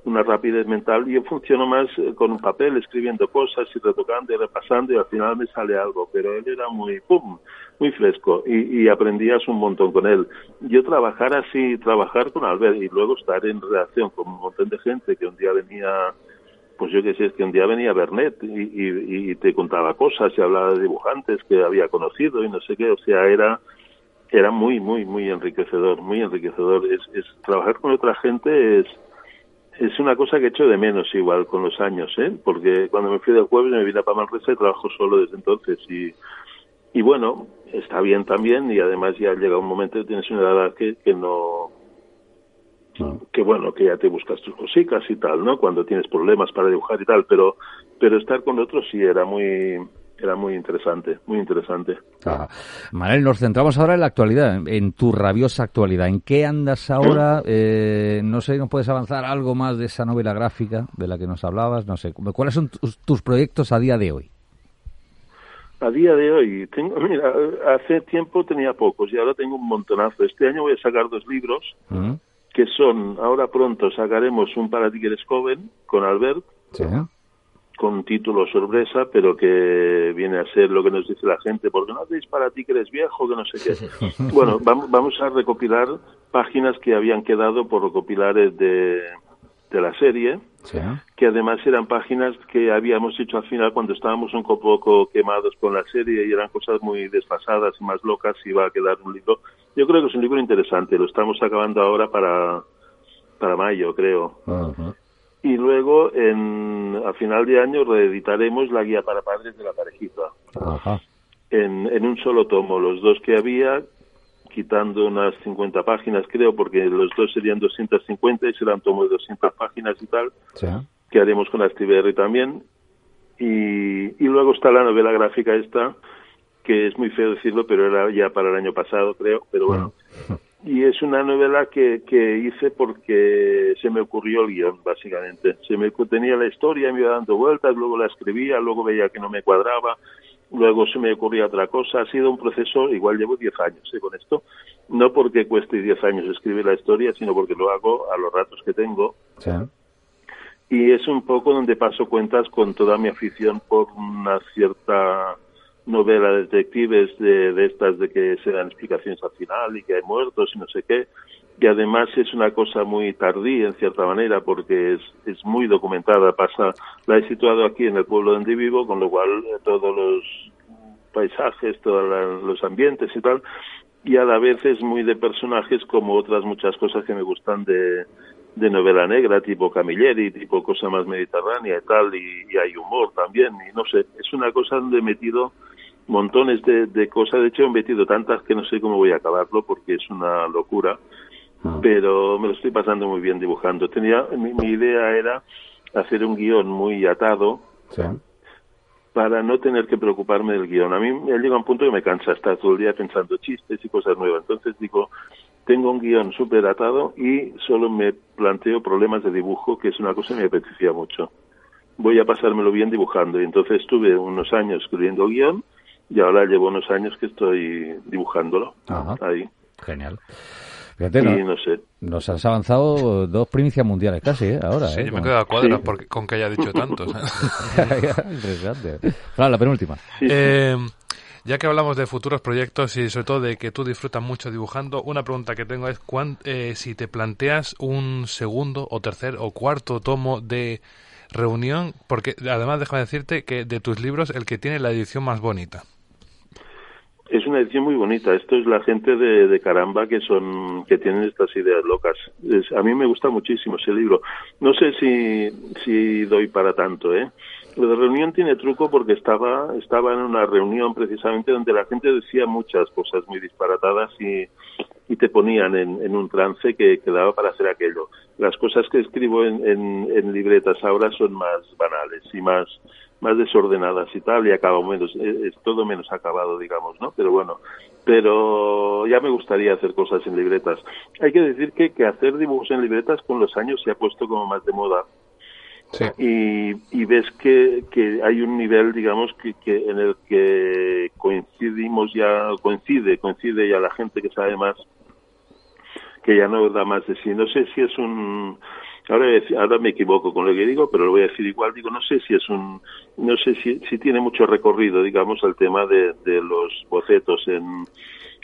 una rapidez mental yo funciono más eh, con un papel escribiendo cosas y retocando y repasando y al final me sale algo. Pero él era muy pum muy fresco y, y aprendías un montón con él. Yo trabajar así trabajar con Albert y luego estar en relación con un montón de gente que un día venía pues yo que sé, es que un día venía Bernet y, y, te contaba cosas y hablaba de dibujantes que había conocido y no sé qué, o sea, era era muy, muy, muy enriquecedor, muy enriquecedor. Es, es trabajar con otra gente es es una cosa que he hecho de menos igual con los años, ¿eh? Porque cuando me fui del jueves me vine a Manresa y trabajo solo desde entonces y y bueno, está bien también y además ya llega un momento que tienes una edad que, que no que bueno, que ya te buscas tus cositas y tal, ¿no? Cuando tienes problemas para dibujar y tal, pero, pero estar con otros sí era muy, era muy interesante, muy interesante. Ah. Manuel, nos centramos ahora en la actualidad, en tu rabiosa actualidad. ¿En qué andas ahora? Eh, no sé, ¿nos puedes avanzar algo más de esa novela gráfica de la que nos hablabas? No sé, ¿cuáles son tus, proyectos a día de hoy? A día de hoy, tengo, mira, hace tiempo tenía pocos y ahora tengo un montonazo. Este año voy a sacar dos libros que son, ahora pronto sacaremos un Para ti que eres joven con Albert. Sí con título sorpresa, pero que viene a ser lo que nos dice la gente, porque no hacéis para ti que eres viejo, que no sé qué. bueno, vamos, vamos a recopilar páginas que habían quedado por recopilar de, de la serie, que además eran páginas que habíamos hecho al final cuando estábamos un poco quemados con la serie y eran cosas muy desfasadas y más locas y iba a quedar un libro. Yo creo que es un libro interesante, lo estamos acabando ahora para, para mayo, creo y luego en, a final de año reeditaremos la guía para padres de la parejita. En, en un solo tomo los dos que había quitando unas 50 páginas creo porque los dos serían 250 y serán tomos de 200 páginas y tal que haremos con Astiberri también. Y, y luego está la novela gráfica esta que es muy feo decirlo pero era ya para el año pasado creo pero bueno y es una novela que, que hice porque se me ocurrió el guion, básicamente. Se me tenía la historia, me iba dando vueltas, luego la escribía, luego veía que no me cuadraba, luego se me ocurría otra cosa. Ha sido un proceso, igual llevo 10 años ¿eh? con esto, no porque cueste 10 años escribir la historia, sino porque lo hago a los ratos que tengo. Y es un poco donde paso cuentas con toda mi afición por una cierta novela de detectives de, de, estas de que se dan explicaciones al final y que hay muertos y no sé qué. Y además es una cosa muy tardía en cierta manera porque es, es muy documentada. Pasa, la he situado aquí en el pueblo donde vivo, con lo cual eh, todos los paisajes, todos los ambientes y tal, y a la vez es muy de personajes como otras muchas cosas que me gustan de, de novela negra, tipo Camilleri, tipo cosa más mediterránea y tal, y, y, hay humor también, y no sé, es una cosa donde he metido montones de, cosas. De hecho, he metido tantas que no sé cómo voy a acabarlo porque es una locura. Ah. Pero me lo estoy pasando muy bien dibujando. Tenía mi, idea era hacer un guion muy atado para no tener que preocuparme del guion. A mí me llega un punto que me cansa estar todo el día pensando chistes y cosas nuevas. Entonces digo, tengo un guion súper atado y solo me planteo problemas de dibujo, que es una cosa que me apetecía mucho. Voy a pasármelo bien dibujando. Y entonces estuve unos años escribiendo guion y ahora llevo unos años que estoy dibujándolo ahí. Genial. Fíjate, no, sé. Nos has avanzado dos primicias mundiales casi, ¿eh? Ahora, sí, ¿eh? yo me he quedado a cuadra porque, con que haya dicho tantos. Interesante. Claro, la penúltima. Eh, ya que hablamos de futuros proyectos y sobre todo de que tú disfrutas mucho dibujando, una pregunta que tengo es eh, si te planteas un segundo o tercer o cuarto tomo de reunión, porque además déjame decirte que de tus libros el que tiene la edición más bonita. Es una edición muy bonita. Esto es la gente de, de Caramba que son que tienen estas ideas locas. a mí me gusta muchísimo ese libro. No sé si, si doy para tanto, ¿eh? Lo de reunión tiene truco porque estaba estaba en una reunión precisamente donde la gente decía muchas cosas muy disparatadas y, y te ponían en, en un trance que, quedaba para hacer aquello. Las cosas que escribo en, en, en libretas ahora son más banales y más más desordenadas y tal y acabo menos es, todo menos acabado digamos no pero bueno pero ya me gustaría hacer cosas en libretas. Hay que decir que, que hacer dibujos en libretas con los años se ha puesto como más de moda. Sí. y, y ves que, que hay un nivel digamos que, que en el que coincidimos ya coincide coincide ya la gente que sabe más que ya no da más de sí. No sé si es un Ahora, me equivoco con lo que digo, pero lo voy a decir igual. Digo, no sé si es un, no sé si, si tiene mucho recorrido, digamos, el tema de, de los bocetos en,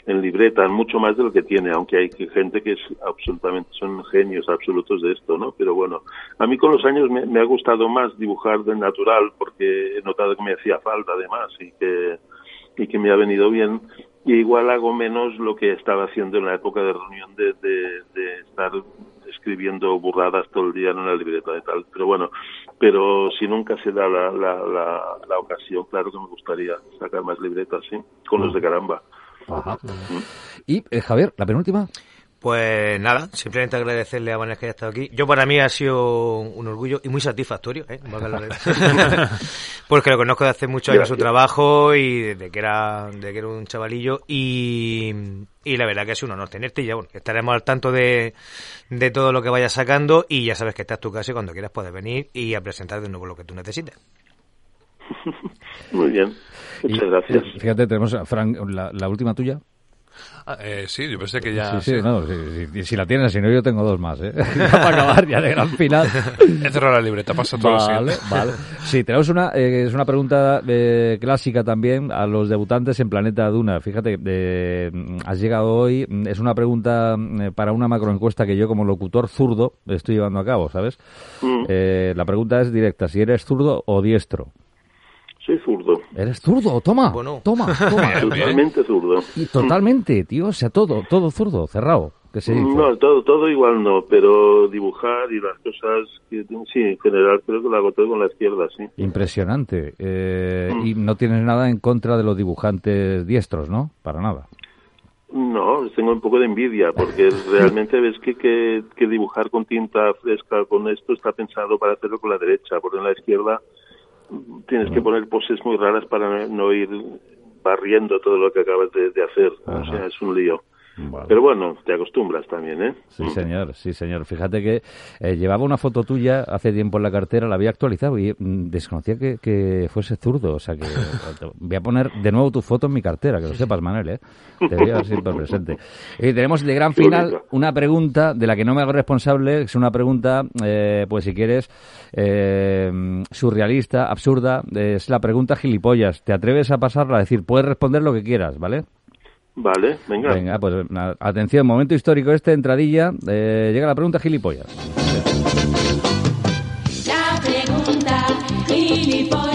en libreta, mucho más de lo que tiene, aunque hay gente que es absolutamente, son genios absolutos de esto, ¿no? Pero bueno, a mí con los años me, me ha gustado más dibujar de natural porque he notado que me hacía falta además y que, y que me ha venido bien y igual hago menos lo que estaba haciendo en la época de reunión de, de, de estar escribiendo burradas todo el día en una libreta de tal. Pero bueno, pero si nunca se da la, la, la, ocasión, claro que me gustaría sacar más libretas, sí, con los de caramba. Mm. Y, eh, Javier, la penúltima. Pues nada, simplemente agradecerle a Vanessa que haya estado aquí. Yo para mí ha sido un orgullo y muy satisfactorio, ¿eh? Porque lo conozco de hace mucho años su trabajo y desde que era, de que era un chavalillo y, y la verdad que es un honor tenerte y ya bueno, estaremos al tanto de, de todo lo que vayas sacando y ya sabes que estás tu casa y cuando quieras puedes venir y a presentar de nuevo lo que tú necesites. Muy bien, muchas gracias. Fíjate, tenemos a Frank, la, la última tuya. Ah, eh, sí, yo pensé que ya... Sí, sí, no, si, si- si la tienes, si no yo tengo dos más, ¿eh? Para acabar ya de gran final. He cerrado la libreta, pasa todo lo Vale, siguiente. vale. Sí, tenemos una, eh, es una pregunta eh, clásica también a los debutantes en Planeta Duna. Fíjate, eh, has llegado hoy, mm, es una pregunta mm, para una macroencuesta que yo como locutor zurdo estoy llevando a cabo, ¿sabes? Mm, Eh, la pregunta es directa, si eres zurdo o diestro. Soy zurdo, ¿Eres zurdo? Toma, Bueno. toma, toma. totalmente zurdo. Y totalmente, tío, o sea, todo, todo zurdo, cerrado, que se dice. No, todo, todo igual no, pero dibujar y las cosas, que, sí, en general creo que lo hago todo con la izquierda, sí. Impresionante. Eh, Mm. Y no tienes nada en contra de los dibujantes diestros, ¿no? Para nada. No, tengo un poco de envidia porque realmente ves que, que, que dibujar con tinta fresca con esto está pensado para hacerlo con la derecha, porque en la izquierda tienes que poner poses muy raras para no ir barriendo todo lo que acabas de, de hacer. O sea, es un lío. Vale. Pero bueno, te acostumbras también, ¿eh? Sí, señor, sí, señor. Fíjate que eh, llevaba una foto tuya hace tiempo en la cartera, la había actualizado y mm, desconocía que, que fuese zurdo. O sea que voy a poner de nuevo tu foto en mi cartera, que lo sepas, Manuel, ¿eh? Te voy a siempre presente. Y tenemos de gran final una pregunta de la que no me hago responsable, es una pregunta, eh, pues si quieres, eh, surrealista, absurda, es la pregunta gilipollas. ¿Te atreves a pasarla? a decir, puedes responder lo que quieras, ¿vale? Vale, venga. Venga, pues atención, momento histórico este, entradilla. eh, llega la pregunta gilipollas. La pregunta, gilipollas,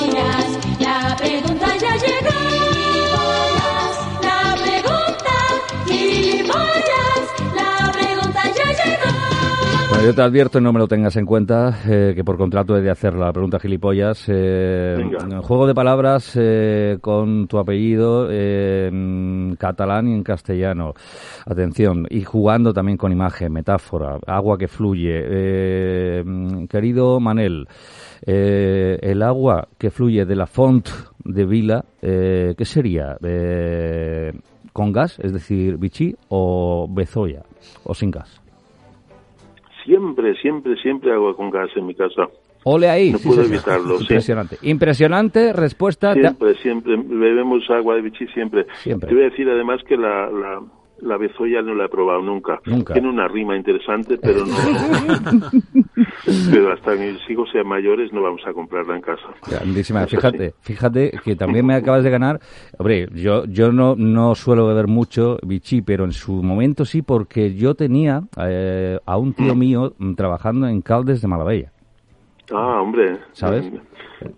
Bueno, yo te advierto, no me lo tengas en cuenta, eh, que por contrato he de hacer la pregunta gilipollas. Eh, juego de palabras eh, con tu apellido eh, en catalán y en castellano. Atención, y jugando también con imagen, metáfora, agua que fluye. Eh, querido Manel, eh, el agua que fluye de la font de Vila, eh, ¿qué sería? ¿Con gas, es decir, bichí o bezoya, o sin gas? Siempre, siempre, siempre hago con gas en mi casa. Ole ahí. No sí, puedo señor. evitarlo, sí. Impresionante. Impresionante respuesta. Siempre, siempre. Bebemos agua de bichí siempre. Siempre. Te voy a decir además que la, la, la bezoya no la he probado nunca. Nunca. Tiene una rima interesante, pero no. pero hasta que mis hijos sean mayores no vamos a comprarla en casa. Grandísima. Fíjate, fíjate que también me acabas de ganar. Hombre, yo, yo no, no suelo beber mucho bichí, pero en su momento sí, porque yo tenía eh, a un tío mío mm, trabajando en Caldes de Malavella. Ah, hombre. ¿Sabes? En,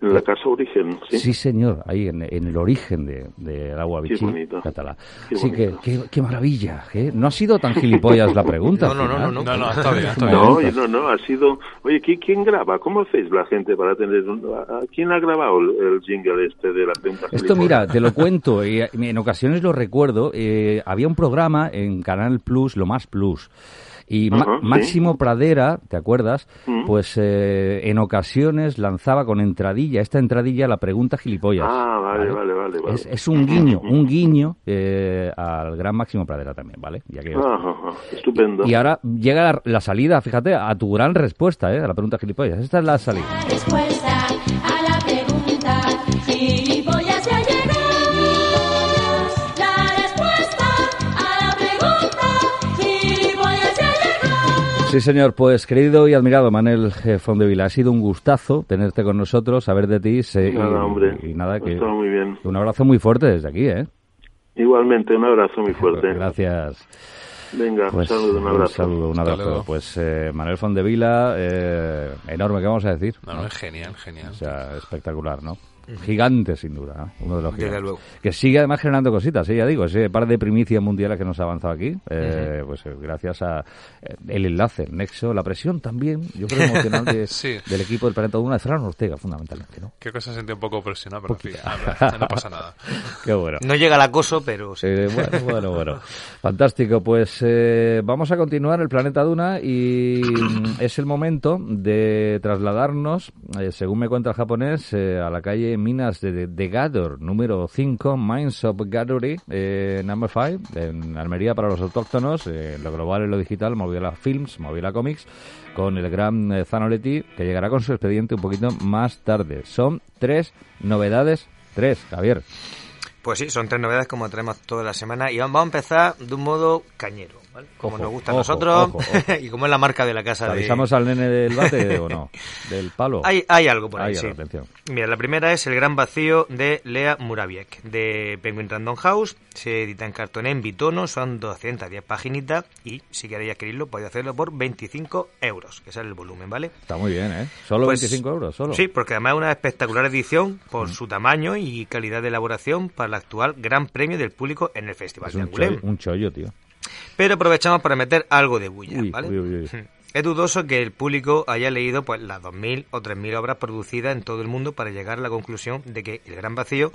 en la casa origen, sí. Sí, señor, ahí en, en el origen de- del agua Qué bichí bonito. catalá. Qué Así que, qué, qué maravilla. ¿eh? No ha sido tan gilipollas la pregunta. No, no, no, final. no, No, no, está bien, está bien. No, no, no, ha sido... Oye, ¿qui- ¿quién graba? ¿Cómo hacéis la gente para tener... un- ¿Quién ha grabado el, el jingle este de la pregunta Esto, mira, te lo cuento, y en ocasiones lo recuerdo, eh, había un programa en Canal Plus, lo más Plus, y Ma- Ajá, sí. Máximo Pradera, ¿te acuerdas? Mm. Pues eh, en ocasiones lanzaba con entradilla, esta entradilla, la pregunta gilipollas. Ah, vale, vale, vale. vale. Es, es un guiño, un guiño eh, al gran Máximo Pradera también, ¿vale? Ya que- estupendo. Y ahora llega la, la salida, fíjate, a tu gran respuesta, ¿eh? A la pregunta gilipollas. Esta es la salida. La respuesta a Sí, señor. Pues querido y admirado Manel Fondevila, ha sido un gustazo tenerte con nosotros, saber de ti. se- Nada, y, hombre. Y nada, que Está muy bien. un abrazo muy fuerte desde aquí, ¿eh? Igualmente, un abrazo muy fuerte. Gracias. Venga, Pues, un saludo, un abrazo. Un saludo, un abrazo. Pues eh, Manuel Fondevila, eh, enorme, ¿qué vamos a decir? No, no, es genial, genial. O sea, espectacular, ¿no? Gigante, sin duda. Uno de los Desde gigantes. luego. Que sigue además generando cositas, ¿eh? ya digo, ese par de primicias mundiales que nos ha avanzado aquí, eh, pues eh, gracias a eh, el enlace, el nexo, la presión también, yo creo emocional de- Sí. del equipo del Planeta Duna de Fran Ortega, fundamentalmente, ¿no? Creo que se sentía un poco presionado, pero en fin, no pasa nada. Qué bueno. No llega al acoso, pero sí. Eh, bueno, bueno, bueno. Fantástico. Pues eh, vamos a continuar el planeta Duna y es el momento de trasladarnos, eh, según me cuenta el japonés, eh, a la calle Minas de, de Gador, número 5, Mines of Gadori, eh, number 5, en Almería para los autóctonos, eh, lo global y lo digital, Moviola Films, Moviola Comics, con el gran eh, Zanoletti, que llegará con su expediente un poquito más tarde. Son tres novedades, tres, Javier. Pues sí, son tres novedades como traemos toda la semana y vamos a empezar de un modo cañero, ¿vale? Como Ojo, nos gusta a nosotros ojo, y como es la marca de la casa de... ¿Avisamos al nene del bate o no? ¿Del palo? Hay, hay algo por ahí, Hay sí. algo, atención. Mira, la primera es El gran vacío de Lea Muraviek, de Penguin Random House. Se edita en cartón en bitono, son 210 paginitas y si queréis adquirirlo podéis hacerlo por 25 euros, que es el volumen, ¿vale? Está muy bien, ¿eh? Solo Pues, 25 euros, solo. Sí, porque además es una espectacular edición por su tamaño y calidad de elaboración para el actual gran premio del público en el Festival Es de un Angulem. chollo, un chollo, tío. Pero aprovechamos para meter algo de bulla, Uy, ¿vale? uy, uy, uy. Es dudoso que el público haya leído pues las 2.000 o 3.000 obras producidas en todo el mundo para llegar a la conclusión de que El Gran Vacío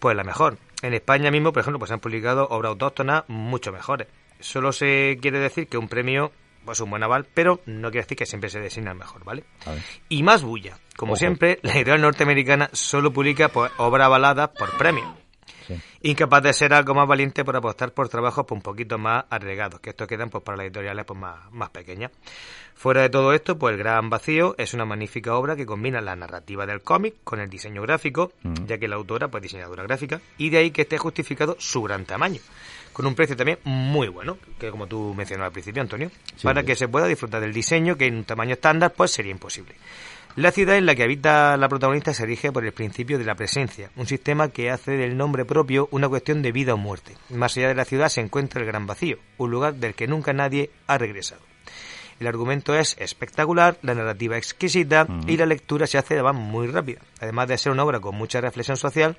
pues la mejor. En España mismo, por ejemplo, pues se han publicado obras autóctonas mucho mejores. Solo se quiere decir que un premio pues un buen aval, pero no quiere decir que siempre se designa el mejor, ¿vale? Y más bulla. Como Ojo. siempre, la editorial norteamericana solo publica pues, obras avaladas por premio. Sí. Incapaz de ser algo más valiente por apostar por trabajos pues, un poquito más arriesgados, que estos quedan pues, para las editoriales pues, más, más pequeñas. Fuera de todo esto, pues El Gran Vacío es una magnífica obra que combina la narrativa del cómic con el diseño gráfico, ya que la autora pues diseñadora gráfica, y de ahí que esté justificado su gran tamaño, con un precio también muy bueno, que como tú mencionabas al principio, Antonio, Sí, para sí. que se pueda disfrutar del diseño, que en un tamaño estándar pues sería imposible. La ciudad en la que habita la protagonista se rige por el principio de la presencia, un sistema que hace del nombre propio una cuestión de vida o muerte. Más allá de la ciudad se encuentra el Gran Vacío, un lugar del que nunca nadie ha regresado. El argumento es espectacular, la narrativa exquisita y la lectura se hace además muy rápida, además de ser una obra con mucha reflexión social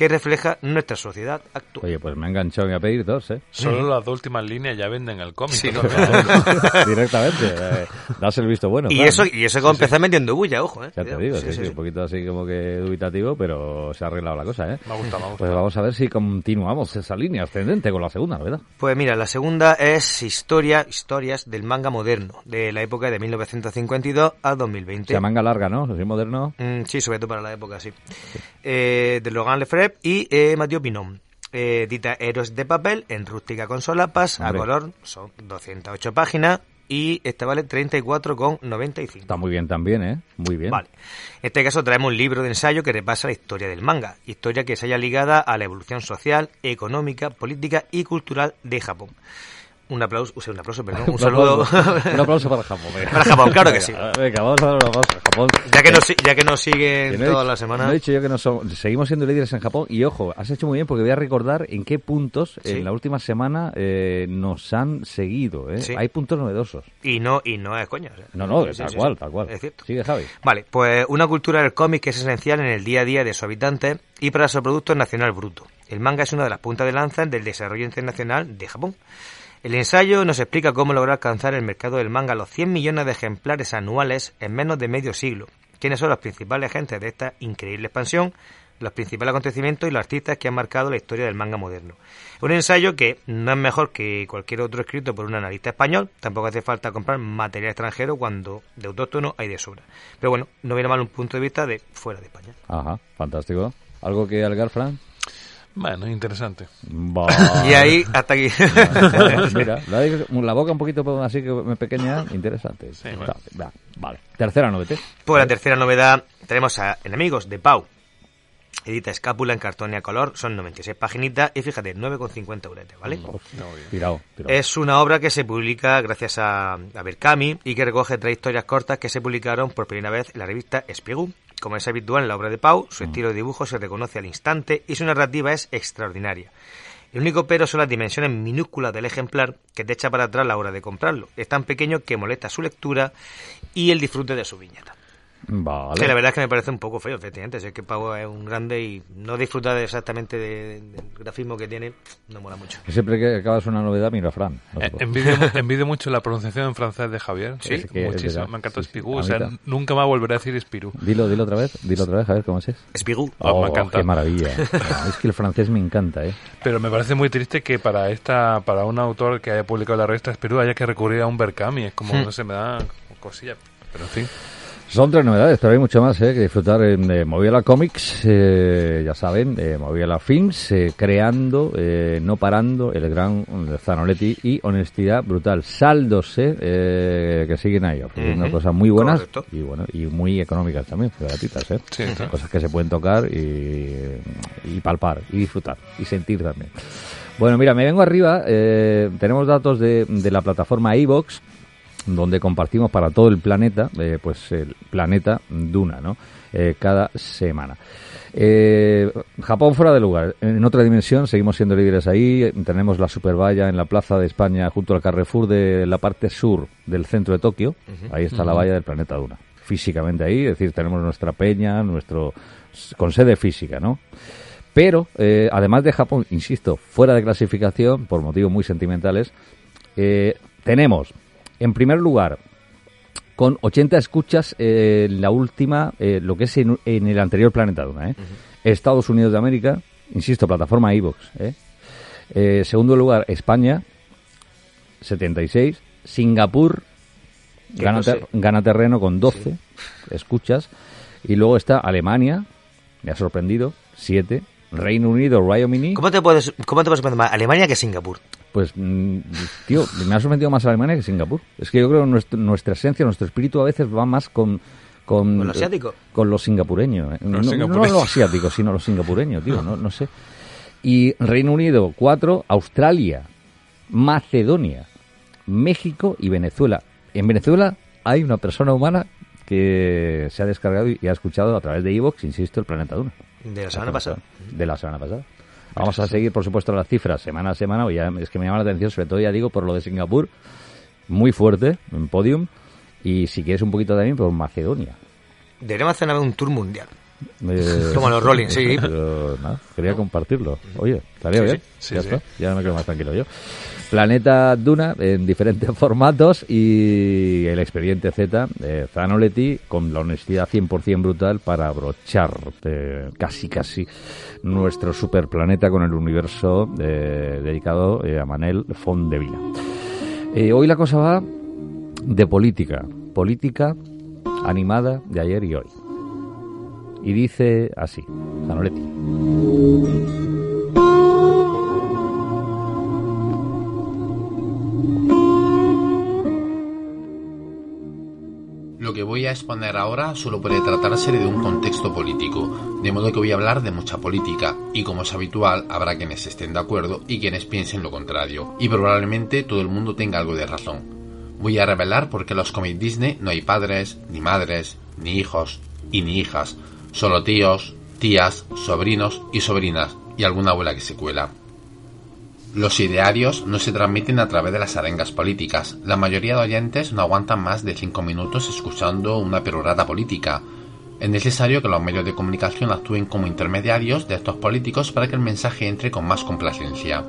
que refleja nuestra sociedad actual. Oye, pues me ha enganchado y voy a pedir dos, ¿eh? Solo las dos últimas líneas ya venden el cómic. Sí, ¿no? Directamente. Eh, das el visto bueno. y claro. eso y eso que empezar metiendo bulla, ojo, eh. Ya te digo, Sí, sí, sí, sí, sí. un poquito así como que dubitativo, pero se ha arreglado la cosa, ¿eh? Me ha gustado, me ha gustado. Pues vamos a ver si continuamos esa línea ascendente con la segunda, ¿verdad? Pues mira, la segunda es historia, historias del manga moderno, de la época de 1952 a 2020. Se llama manga larga, ¿no? Así moderno. Mm, sí, sobre todo para la época, sí. Eh, de Logan Lefebvre y eh, Pinon. Eh, edita Héroes de papel en rústica con solapas, a color, son 208 páginas y este vale 34,95. Está muy bien también, ¿eh? Muy bien. Vale. En este caso traemos un libro de ensayo que repasa la historia del manga, historia que se haya ligada a la evolución social, económica, política y cultural de Japón. Un aplauso, o sea, un aplauso, perdón, un, Un saludo aplauso, un aplauso para Japón. venga. Para Japón, claro que sí. Venga, vamos a dar un aplauso a Japón. ya que nos, ya que nos siguen no he toda dicho- la semana. No he dicho yo que no somos- seguimos siendo líderes en Japón. Y ojo, has hecho muy bien porque voy a recordar en qué puntos Sí. en la última semana eh, nos han seguido. ¿eh? Sí. Hay puntos novedosos. Y no, y no es coña. o sea, No, no, sí, tal cual, tal cual. Es cierto. Sigue, Javi. Vale, pues una cultura del cómic que es esencial en el día a día de sus habitantes y para su producto nacional bruto. El manga es una de las puntas de lanza del desarrollo internacional de Japón. El ensayo nos explica cómo lograr alcanzar el mercado del manga los 100 millones de ejemplares anuales en menos de medio siglo. ¿Quiénes son los principales agentes de esta increíble expansión? Los principales acontecimientos y los artistas que han marcado la historia del manga moderno. Un ensayo que no es mejor que cualquier otro escrito por un analista español, tampoco hace falta comprar material extranjero cuando de autóctono hay de sobra. Pero bueno, no viene mal un punto de vista de fuera de España. Ajá, fantástico. ¿Algo que algar, Fran? Bueno, interesante. Y ahí, hasta aquí. Bueno, Mira, la, boca un poquito así que pequeña, interesante. bueno. Vale. Tercera novedad. Pues la tercera novedad tenemos a Enemigos de Pau. Edita Escápula en cartón y a color, son 96 paginitas y fíjate, 9,50 euros, ¿vale? Tirado, tirado. Es una obra que se publica gracias a, a Berkami y que recoge tres historias cortas que se publicaron por primera vez en la revista Spiegel. Como es habitual en la obra de Pau, su estilo de dibujo se reconoce al instante y su narrativa es extraordinaria. El único pero son las dimensiones minúsculas del ejemplar que te echa para atrás a la hora de comprarlo. Es tan pequeño que molesta su lectura y el disfrute de su viñeta. Vale. Que la verdad es que me parece un poco feo, efectivamente. Si es que Pau es un grande y no disfrutar de- exactamente de- del grafismo que tiene, no mola mucho. Que Siempre que acabas una novedad, mira a Fran. No Eh, envidio, envidio mucho la pronunciación en francés de Javier. Sí, Sí, que es muchísimo. Me encanta Sí, sí. Spirou. O sea, nunca más volveré a decir Spirou. Dilo, dilo otra vez, dilo otra vez, a ver cómo es. Spirou. Oh, me encanta. qué maravilla. es que el francés me encanta, ¿eh? Pero me parece muy triste que para esta para un autor que haya publicado la revista Spirou haya que recurrir a un Berkami. Es como, no sé, me da cosilla. Pero en fin. Son tres novedades, pero hay mucho más ¿eh? que disfrutar en eh, Moviela Comics, eh, ya saben, eh, Moviela Films, eh, creando, eh, no parando, el gran Zanoletti y honestidad brutal. Saldos eh, eh, que siguen ahí, ofreciendo Ujú, cosas muy buenas correcto. y bueno y muy económicas también, gratuitas, ¿eh? Sí, cosas que se pueden tocar y, y palpar y disfrutar y sentir también. Bueno, mira, me vengo arriba, eh, tenemos datos de, de la plataforma iVox donde compartimos para todo el planeta, eh, pues el planeta Duna, ¿no? Eh, cada semana. Eh, Japón fuera de lugar. En otra dimensión seguimos siendo líderes ahí. Tenemos la supervalla en la plaza de España junto al Carrefour de la parte sur del centro de Tokio. Ahí está la valla del planeta Duna. Físicamente ahí, es decir, tenemos nuestra peña, nuestro con sede física, ¿no? Pero, además de Japón, insisto, fuera de clasificación, por motivos muy sentimentales, tenemos, en primer lugar, con 80 escuchas, eh, la última, eh, lo que es en, en el anterior Planeta Duna, ¿eh? Estados Unidos de América, insisto, plataforma iVoox, ¿eh? Eh, segundo lugar, España, 76. Singapur, gana, no sé. ter- gana terreno con 12 escuchas. Y luego está Alemania, me ha sorprendido, 7. Reino Unido, Ryomini. ¿Cómo te puedes, cómo te puedes más Alemania que Singapur? Pues, mm, tío, me ha sorprendido más Alemania que Singapur. Es que yo creo que nuestro- nuestra esencia, nuestro espíritu a veces va más con... Con, ¿Con lo asiático? Con lo singapureño. ¿eh? No, Los no singapureños. lo asiático, sino lo singapureño, tío. No, no sé. Y Reino Unido, 4. Australia, Macedonia, México y Venezuela. En Venezuela hay una persona humana que se ha descargado y ha escuchado a través de Evox, insisto, el Planeta Duna. De la semana pasada. De la semana pasada. Vamos a seguir, por supuesto, las cifras semana a semana. es que me llama la atención, sobre todo, ya digo, por lo de Singapur. Muy fuerte en podium. Y si quieres un poquito también, por Macedonia. Deberíamos hacer un tour mundial. Eh, Como los Rolling, sí. Pero quería compartirlo. Oye, estaría Sí, bien. sí, ya sí. está, ya me quedo más tranquilo yo. Planeta Duna en diferentes formatos y el expediente Z de Zanoletti con la honestidad 100% brutal para abrochar eh, casi casi nuestro superplaneta con el universo eh, dedicado eh, a Manel Fondevila. Eh, hoy la cosa va de política, política animada de ayer y hoy. Y dice así, Zanoletti. Lo que voy a exponer ahora solo puede tratarse de un contexto político, de modo que voy a hablar de mucha política, y como es habitual, habrá quienes estén de acuerdo y quienes piensen lo contrario, y probablemente todo el mundo tenga algo de razón. Voy a revelar por qué en los cómics Disney no hay padres, ni madres, ni hijos, y ni hijas, solo tíos, tías, sobrinos y sobrinas, y alguna abuela que se cuela. Los idearios no se transmiten a través de las arengas políticas. La mayoría de oyentes no aguantan más de cinco minutos escuchando una perorata política. Es necesario que los medios de comunicación actúen como intermediarios de estos políticos para que el mensaje entre con más complacencia.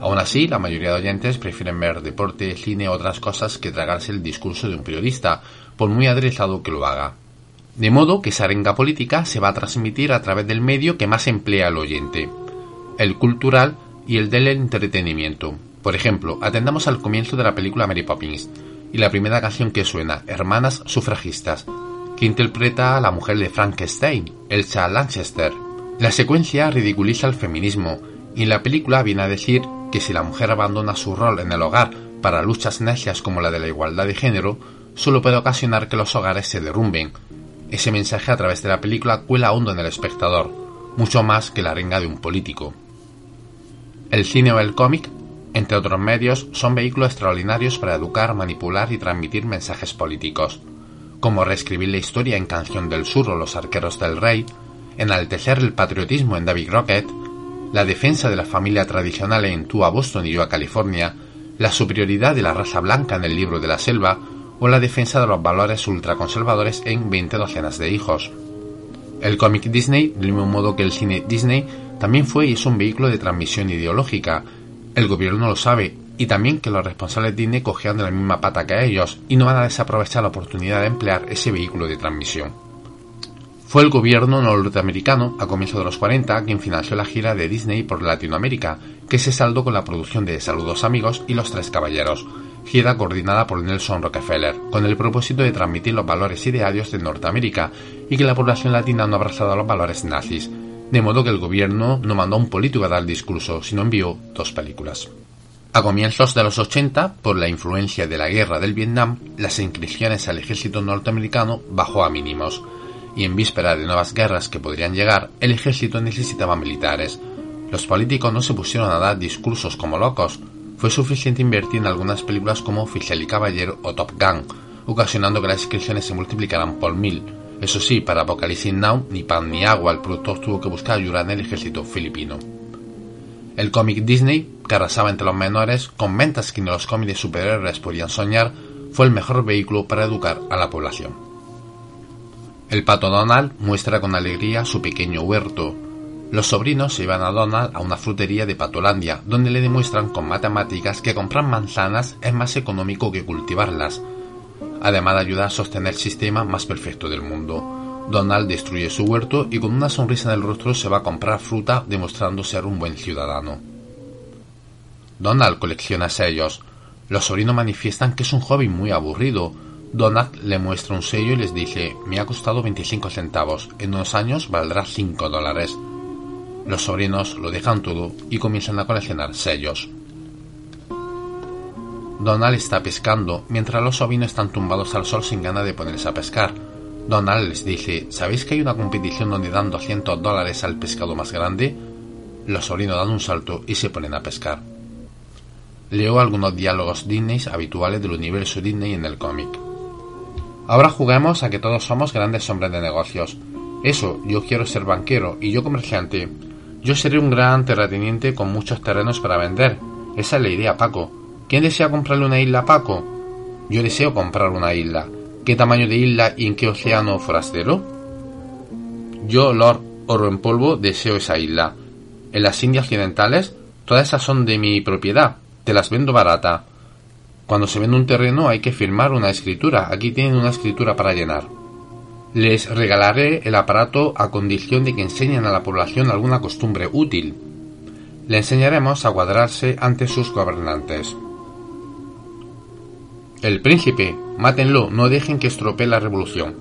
Aún así, la mayoría de oyentes prefieren ver deporte, cine o otras cosas que tragarse el discurso de un periodista, por muy aderezado que lo haga. De modo que esa arenga política se va a transmitir a través del medio que más emplea el oyente, el cultural y el del entretenimiento. Por ejemplo, atendamos al comienzo de la película Mary Poppins y la primera canción que suena, Hermanas Sufragistas, que interpreta a la mujer de Frankenstein, Elsa Lanchester. La secuencia ridiculiza el feminismo y la película viene a decir que si la mujer abandona su rol en el hogar para luchas necias como la de la igualdad de género, solo puede ocasionar que los hogares se derrumben. Ese mensaje a través de la película cuela hondo en el espectador, mucho más que la arenga de un político. El cine o el cómic, entre otros medios, son vehículos extraordinarios para educar, manipular y transmitir mensajes políticos, como reescribir la historia en Canción del Sur o Los Arqueros del Rey, enaltecer el patriotismo en David Crockett, la defensa de la familia tradicional en Tú a Boston y yo a California, la superioridad de la raza blanca en el libro de la selva o la defensa de los valores ultraconservadores en 20 docenas de hijos. El cómic Disney, del mismo modo que el cine Disney, también fue y es un vehículo de transmisión ideológica. El gobierno lo sabe, y también que los responsables Disney cogían de la misma pata que ellos, y no van a desaprovechar la oportunidad de emplear ese vehículo de transmisión. Fue el gobierno norteamericano, a comienzos de los 40, quien financió la gira de Disney por Latinoamérica, que se saldó con la producción de Saludos Amigos y Los Tres Caballeros, gira coordinada por Nelson Rockefeller, con el propósito de transmitir los valores idearios de Norteamérica y que la población latina no abrazara los valores nazis, de modo que el gobierno no mandó a un político a dar el discurso, sino envió dos películas. A comienzos de los 80, por la influencia de la guerra del Vietnam, las inscripciones al ejército norteamericano bajó a mínimos, y en víspera de nuevas guerras que podrían llegar, el ejército necesitaba militares. Los políticos no se pusieron a dar discursos como locos, fue suficiente invertir en algunas películas como Oficial y Caballero o Top Gun, ocasionando que las inscripciones se multiplicaran por mil. Eso sí, para Apocalypse Now, ni pan ni agua, el productor tuvo que buscar ayuda en el ejército filipino. El cómic Disney, que arrasaba entre los menores, con ventas que ni los cómics de superhéroes podían soñar, fue el mejor vehículo para educar a la población. El pato Donald muestra con alegría su pequeño huerto. Los sobrinos llevan a Donald a una frutería de Patolandia, donde le demuestran con matemáticas que comprar manzanas es más económico que cultivarlas, además de ayudar a sostener el sistema más perfecto del mundo. Donald destruye su huerto y con una sonrisa en el rostro se va a comprar fruta demostrando ser un buen ciudadano. Donald colecciona sellos. Los sobrinos manifiestan que es un hobby muy aburrido. Donald le muestra un sello y les dice, me ha costado 25 centavos, en unos años valdrá 5 dólares. Los sobrinos lo dejan todo y comienzan a coleccionar sellos. Donald está pescando, mientras los sobrinos están tumbados al sol sin ganas de ponerse a pescar. Donald les dice, ¿sabéis que hay una competición donde dan 200 dólares al pescado más grande? Los sobrinos dan un salto y se ponen a pescar. Leo algunos diálogos Disney habituales del universo Disney en el cómic. Ahora juguemos a que todos somos grandes hombres de negocios. Eso, yo quiero ser banquero y yo comerciante. Yo seré un gran terrateniente con muchos terrenos para vender. Esa es la idea, Paco. ¿Quién desea comprarle una isla a Paco? Yo deseo comprar una isla. ¿Qué tamaño de isla y en qué océano forastero? Yo, Lord Oro en Polvo, deseo esa isla. En las Indias Occidentales, todas esas son de mi propiedad. Te las vendo barata. Cuando se vende un terreno hay que firmar una escritura. Aquí tienen una escritura para llenar. Les regalaré el aparato a condición de que enseñen a la población alguna costumbre útil. Le enseñaremos a cuadrarse ante sus gobernantes. El príncipe, mátenlo, no dejen que estropee la revolución.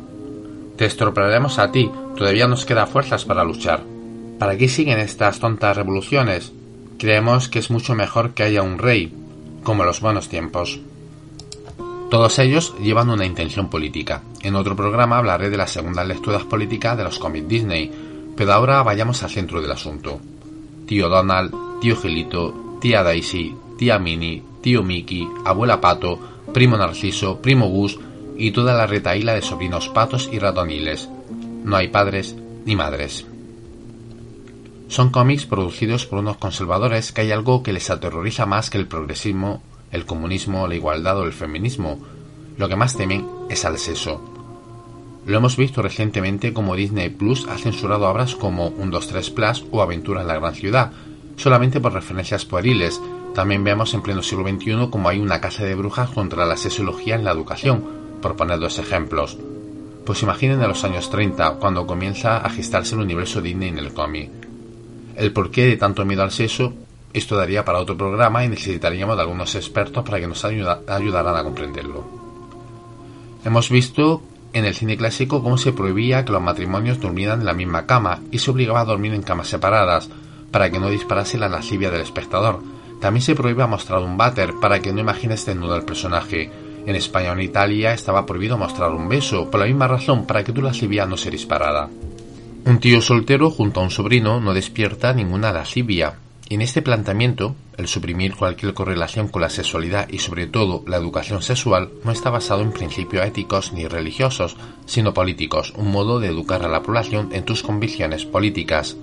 Te estropearemos a ti, todavía nos queda fuerzas para luchar. ¿Para qué siguen estas tontas revoluciones? Creemos que es mucho mejor que haya un rey, como en los buenos tiempos. Todos ellos llevan una intención política. En otro programa hablaré de las segundas lecturas políticas de los cómics Disney, pero ahora vayamos al centro del asunto. Tío Donald, tío Gilito, tía Daisy, tía Minnie, tío Mickey, abuela Pato, primo Narciso, primo Gus y toda la retaíla de sobrinos patos y ratoniles. No hay padres ni madres. Son cómics producidos por unos conservadores que hay algo que les aterroriza más que el progresismo, el comunismo, la igualdad o el feminismo. Lo que más temen es al sexo. Lo hemos visto recientemente como Disney Plus ha censurado obras como 1, 2, 3 Plus o Aventura en la Gran Ciudad, solamente por referencias pueriles. También vemos en pleno siglo XXI como hay una casa de brujas contra la sexología en la educación, por poner dos ejemplos. Pues imaginen a los años 30, cuando comienza a gestarse el universo Disney en el cómic. El porqué de tanto miedo al sexo, esto daría para otro programa y necesitaríamos de algunos expertos para que nos ayuda, ayudaran a comprenderlo. Hemos visto en el cine clásico cómo se prohibía que los matrimonios durmieran en la misma cama y se obligaba a dormir en camas separadas para que no disparase la lascivia del espectador. También se prohibía mostrar un váter para que no imagines desnudo al personaje. En España o en Italia estaba prohibido mostrar un beso, por la misma razón, para que tu lascivia no se disparara. Un tío soltero junto a un sobrino no despierta ninguna lascivia. En este planteamiento, el suprimir cualquier correlación con la sexualidad y sobre todo la educación sexual no está basado en principios éticos ni religiosos, sino políticos, un modo de educar a la población en tus convicciones políticas.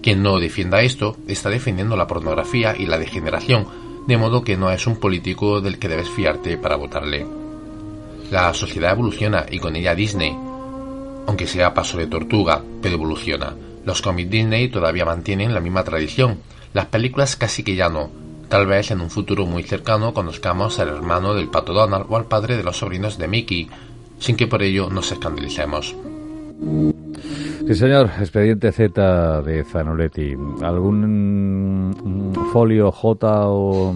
Quien no defienda esto está defendiendo la pornografía y la degeneración, de modo que no es un político del que debes fiarte para votarle. La sociedad evoluciona y con ella Disney. Aunque sea paso de tortuga, pero evoluciona. Los cómics Disney todavía mantienen la misma tradición. Las películas casi que ya no. Tal vez en un futuro muy cercano conozcamos al hermano del pato Donald o al padre de los sobrinos de Mickey, sin que por ello nos escandalicemos. Sí, señor. Expediente Z de Zanoletti. ¿Algún mm, folio J o...?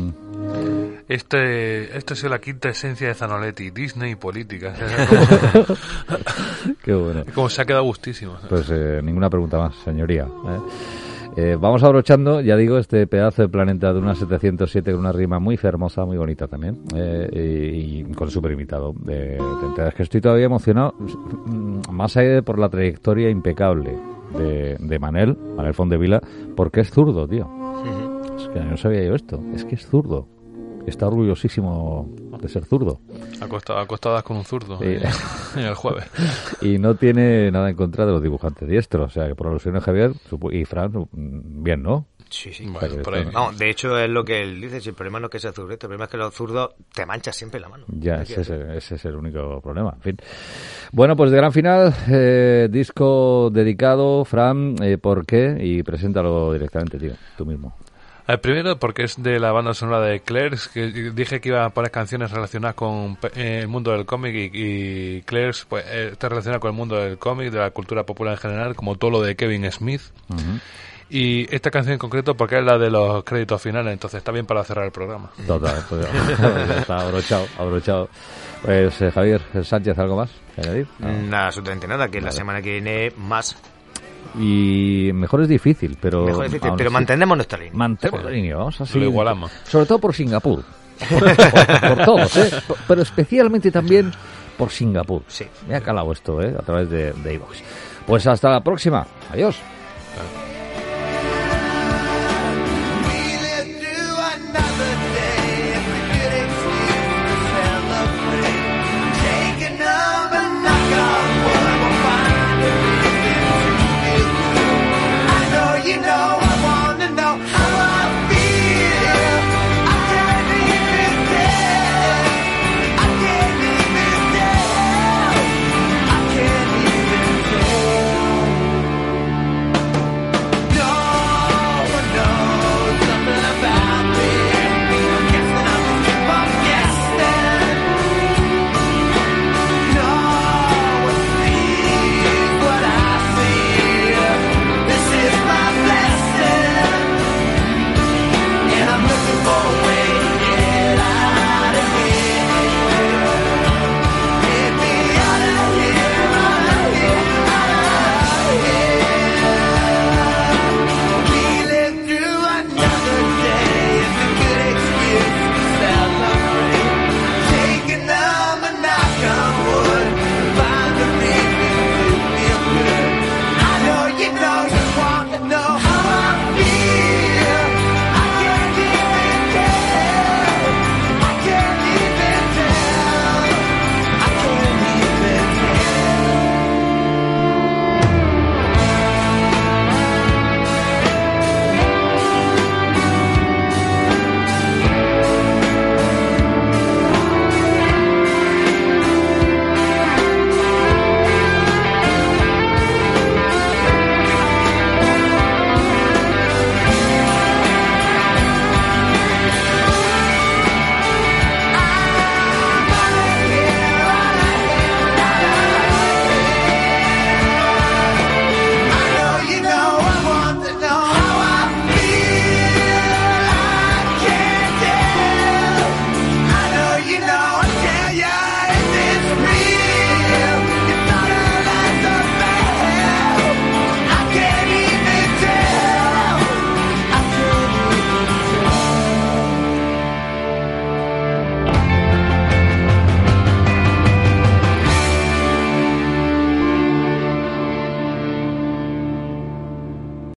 Este, esta ha sido la quinta esencia de Zanoletti, Disney y política. Qué bueno. Como se ha quedado gustísimo. Pues eh, ninguna pregunta más, señoría. ¿eh? Eh, vamos abrochando, ya digo, este pedazo de planeta de una 707 con una rima muy hermosa, muy bonita también, eh, y, y con súper invitado. Eh, enteras que estoy todavía emocionado, mm, más allá de por la trayectoria impecable de, de Manel, Manel Fondevila, porque es zurdo, tío. Es que no sabía yo esto, es que es zurdo. Está orgullosísimo de ser zurdo. Acosta- Acostadas con un zurdo Sí. eh, el jueves. Y no tiene nada en contra de los dibujantes diestros. O sea, que por alusiones Javier y Fran, bien, ¿no? Sí, sí. Bueno, por ahí. No, de hecho es lo que él dice, si el problema no es que sea zurdo, el problema es que los zurdos te manchan siempre la mano. Ya, ese es, el- ese es el único problema. En fin. Bueno, pues de gran final, eh, disco dedicado, Fran, eh, ¿por qué? Y preséntalo directamente, tío, tú mismo. El primero porque es de la banda sonora de Claire's, que dije que iba a poner canciones relacionadas con eh, el mundo del cómic y, y Claire's pues, eh, está relacionada con el mundo del cómic, de la cultura popular en general, como todo lo de Kevin Smith. Y esta canción en concreto porque es la de los créditos finales, entonces está bien para cerrar el programa. Total, pues está abrochado, abrochado. Pues eh, Javier Sánchez, ¿algo más que añadir? No. Nada, absolutamente nada, que la semana que viene más, Y mejor es difícil, pero... mejor difícil, aún pero así, mantenemos nuestra línea. Mantemos la línea, vamos así. Lo igualamos. Sobre todo por Singapur. Por, por- por todos, ¿eh? Por- Pero especialmente también por Singapur. Sí. Me ha calado esto, ¿eh? A través de, de. Pues hasta la próxima. Adiós. Claro.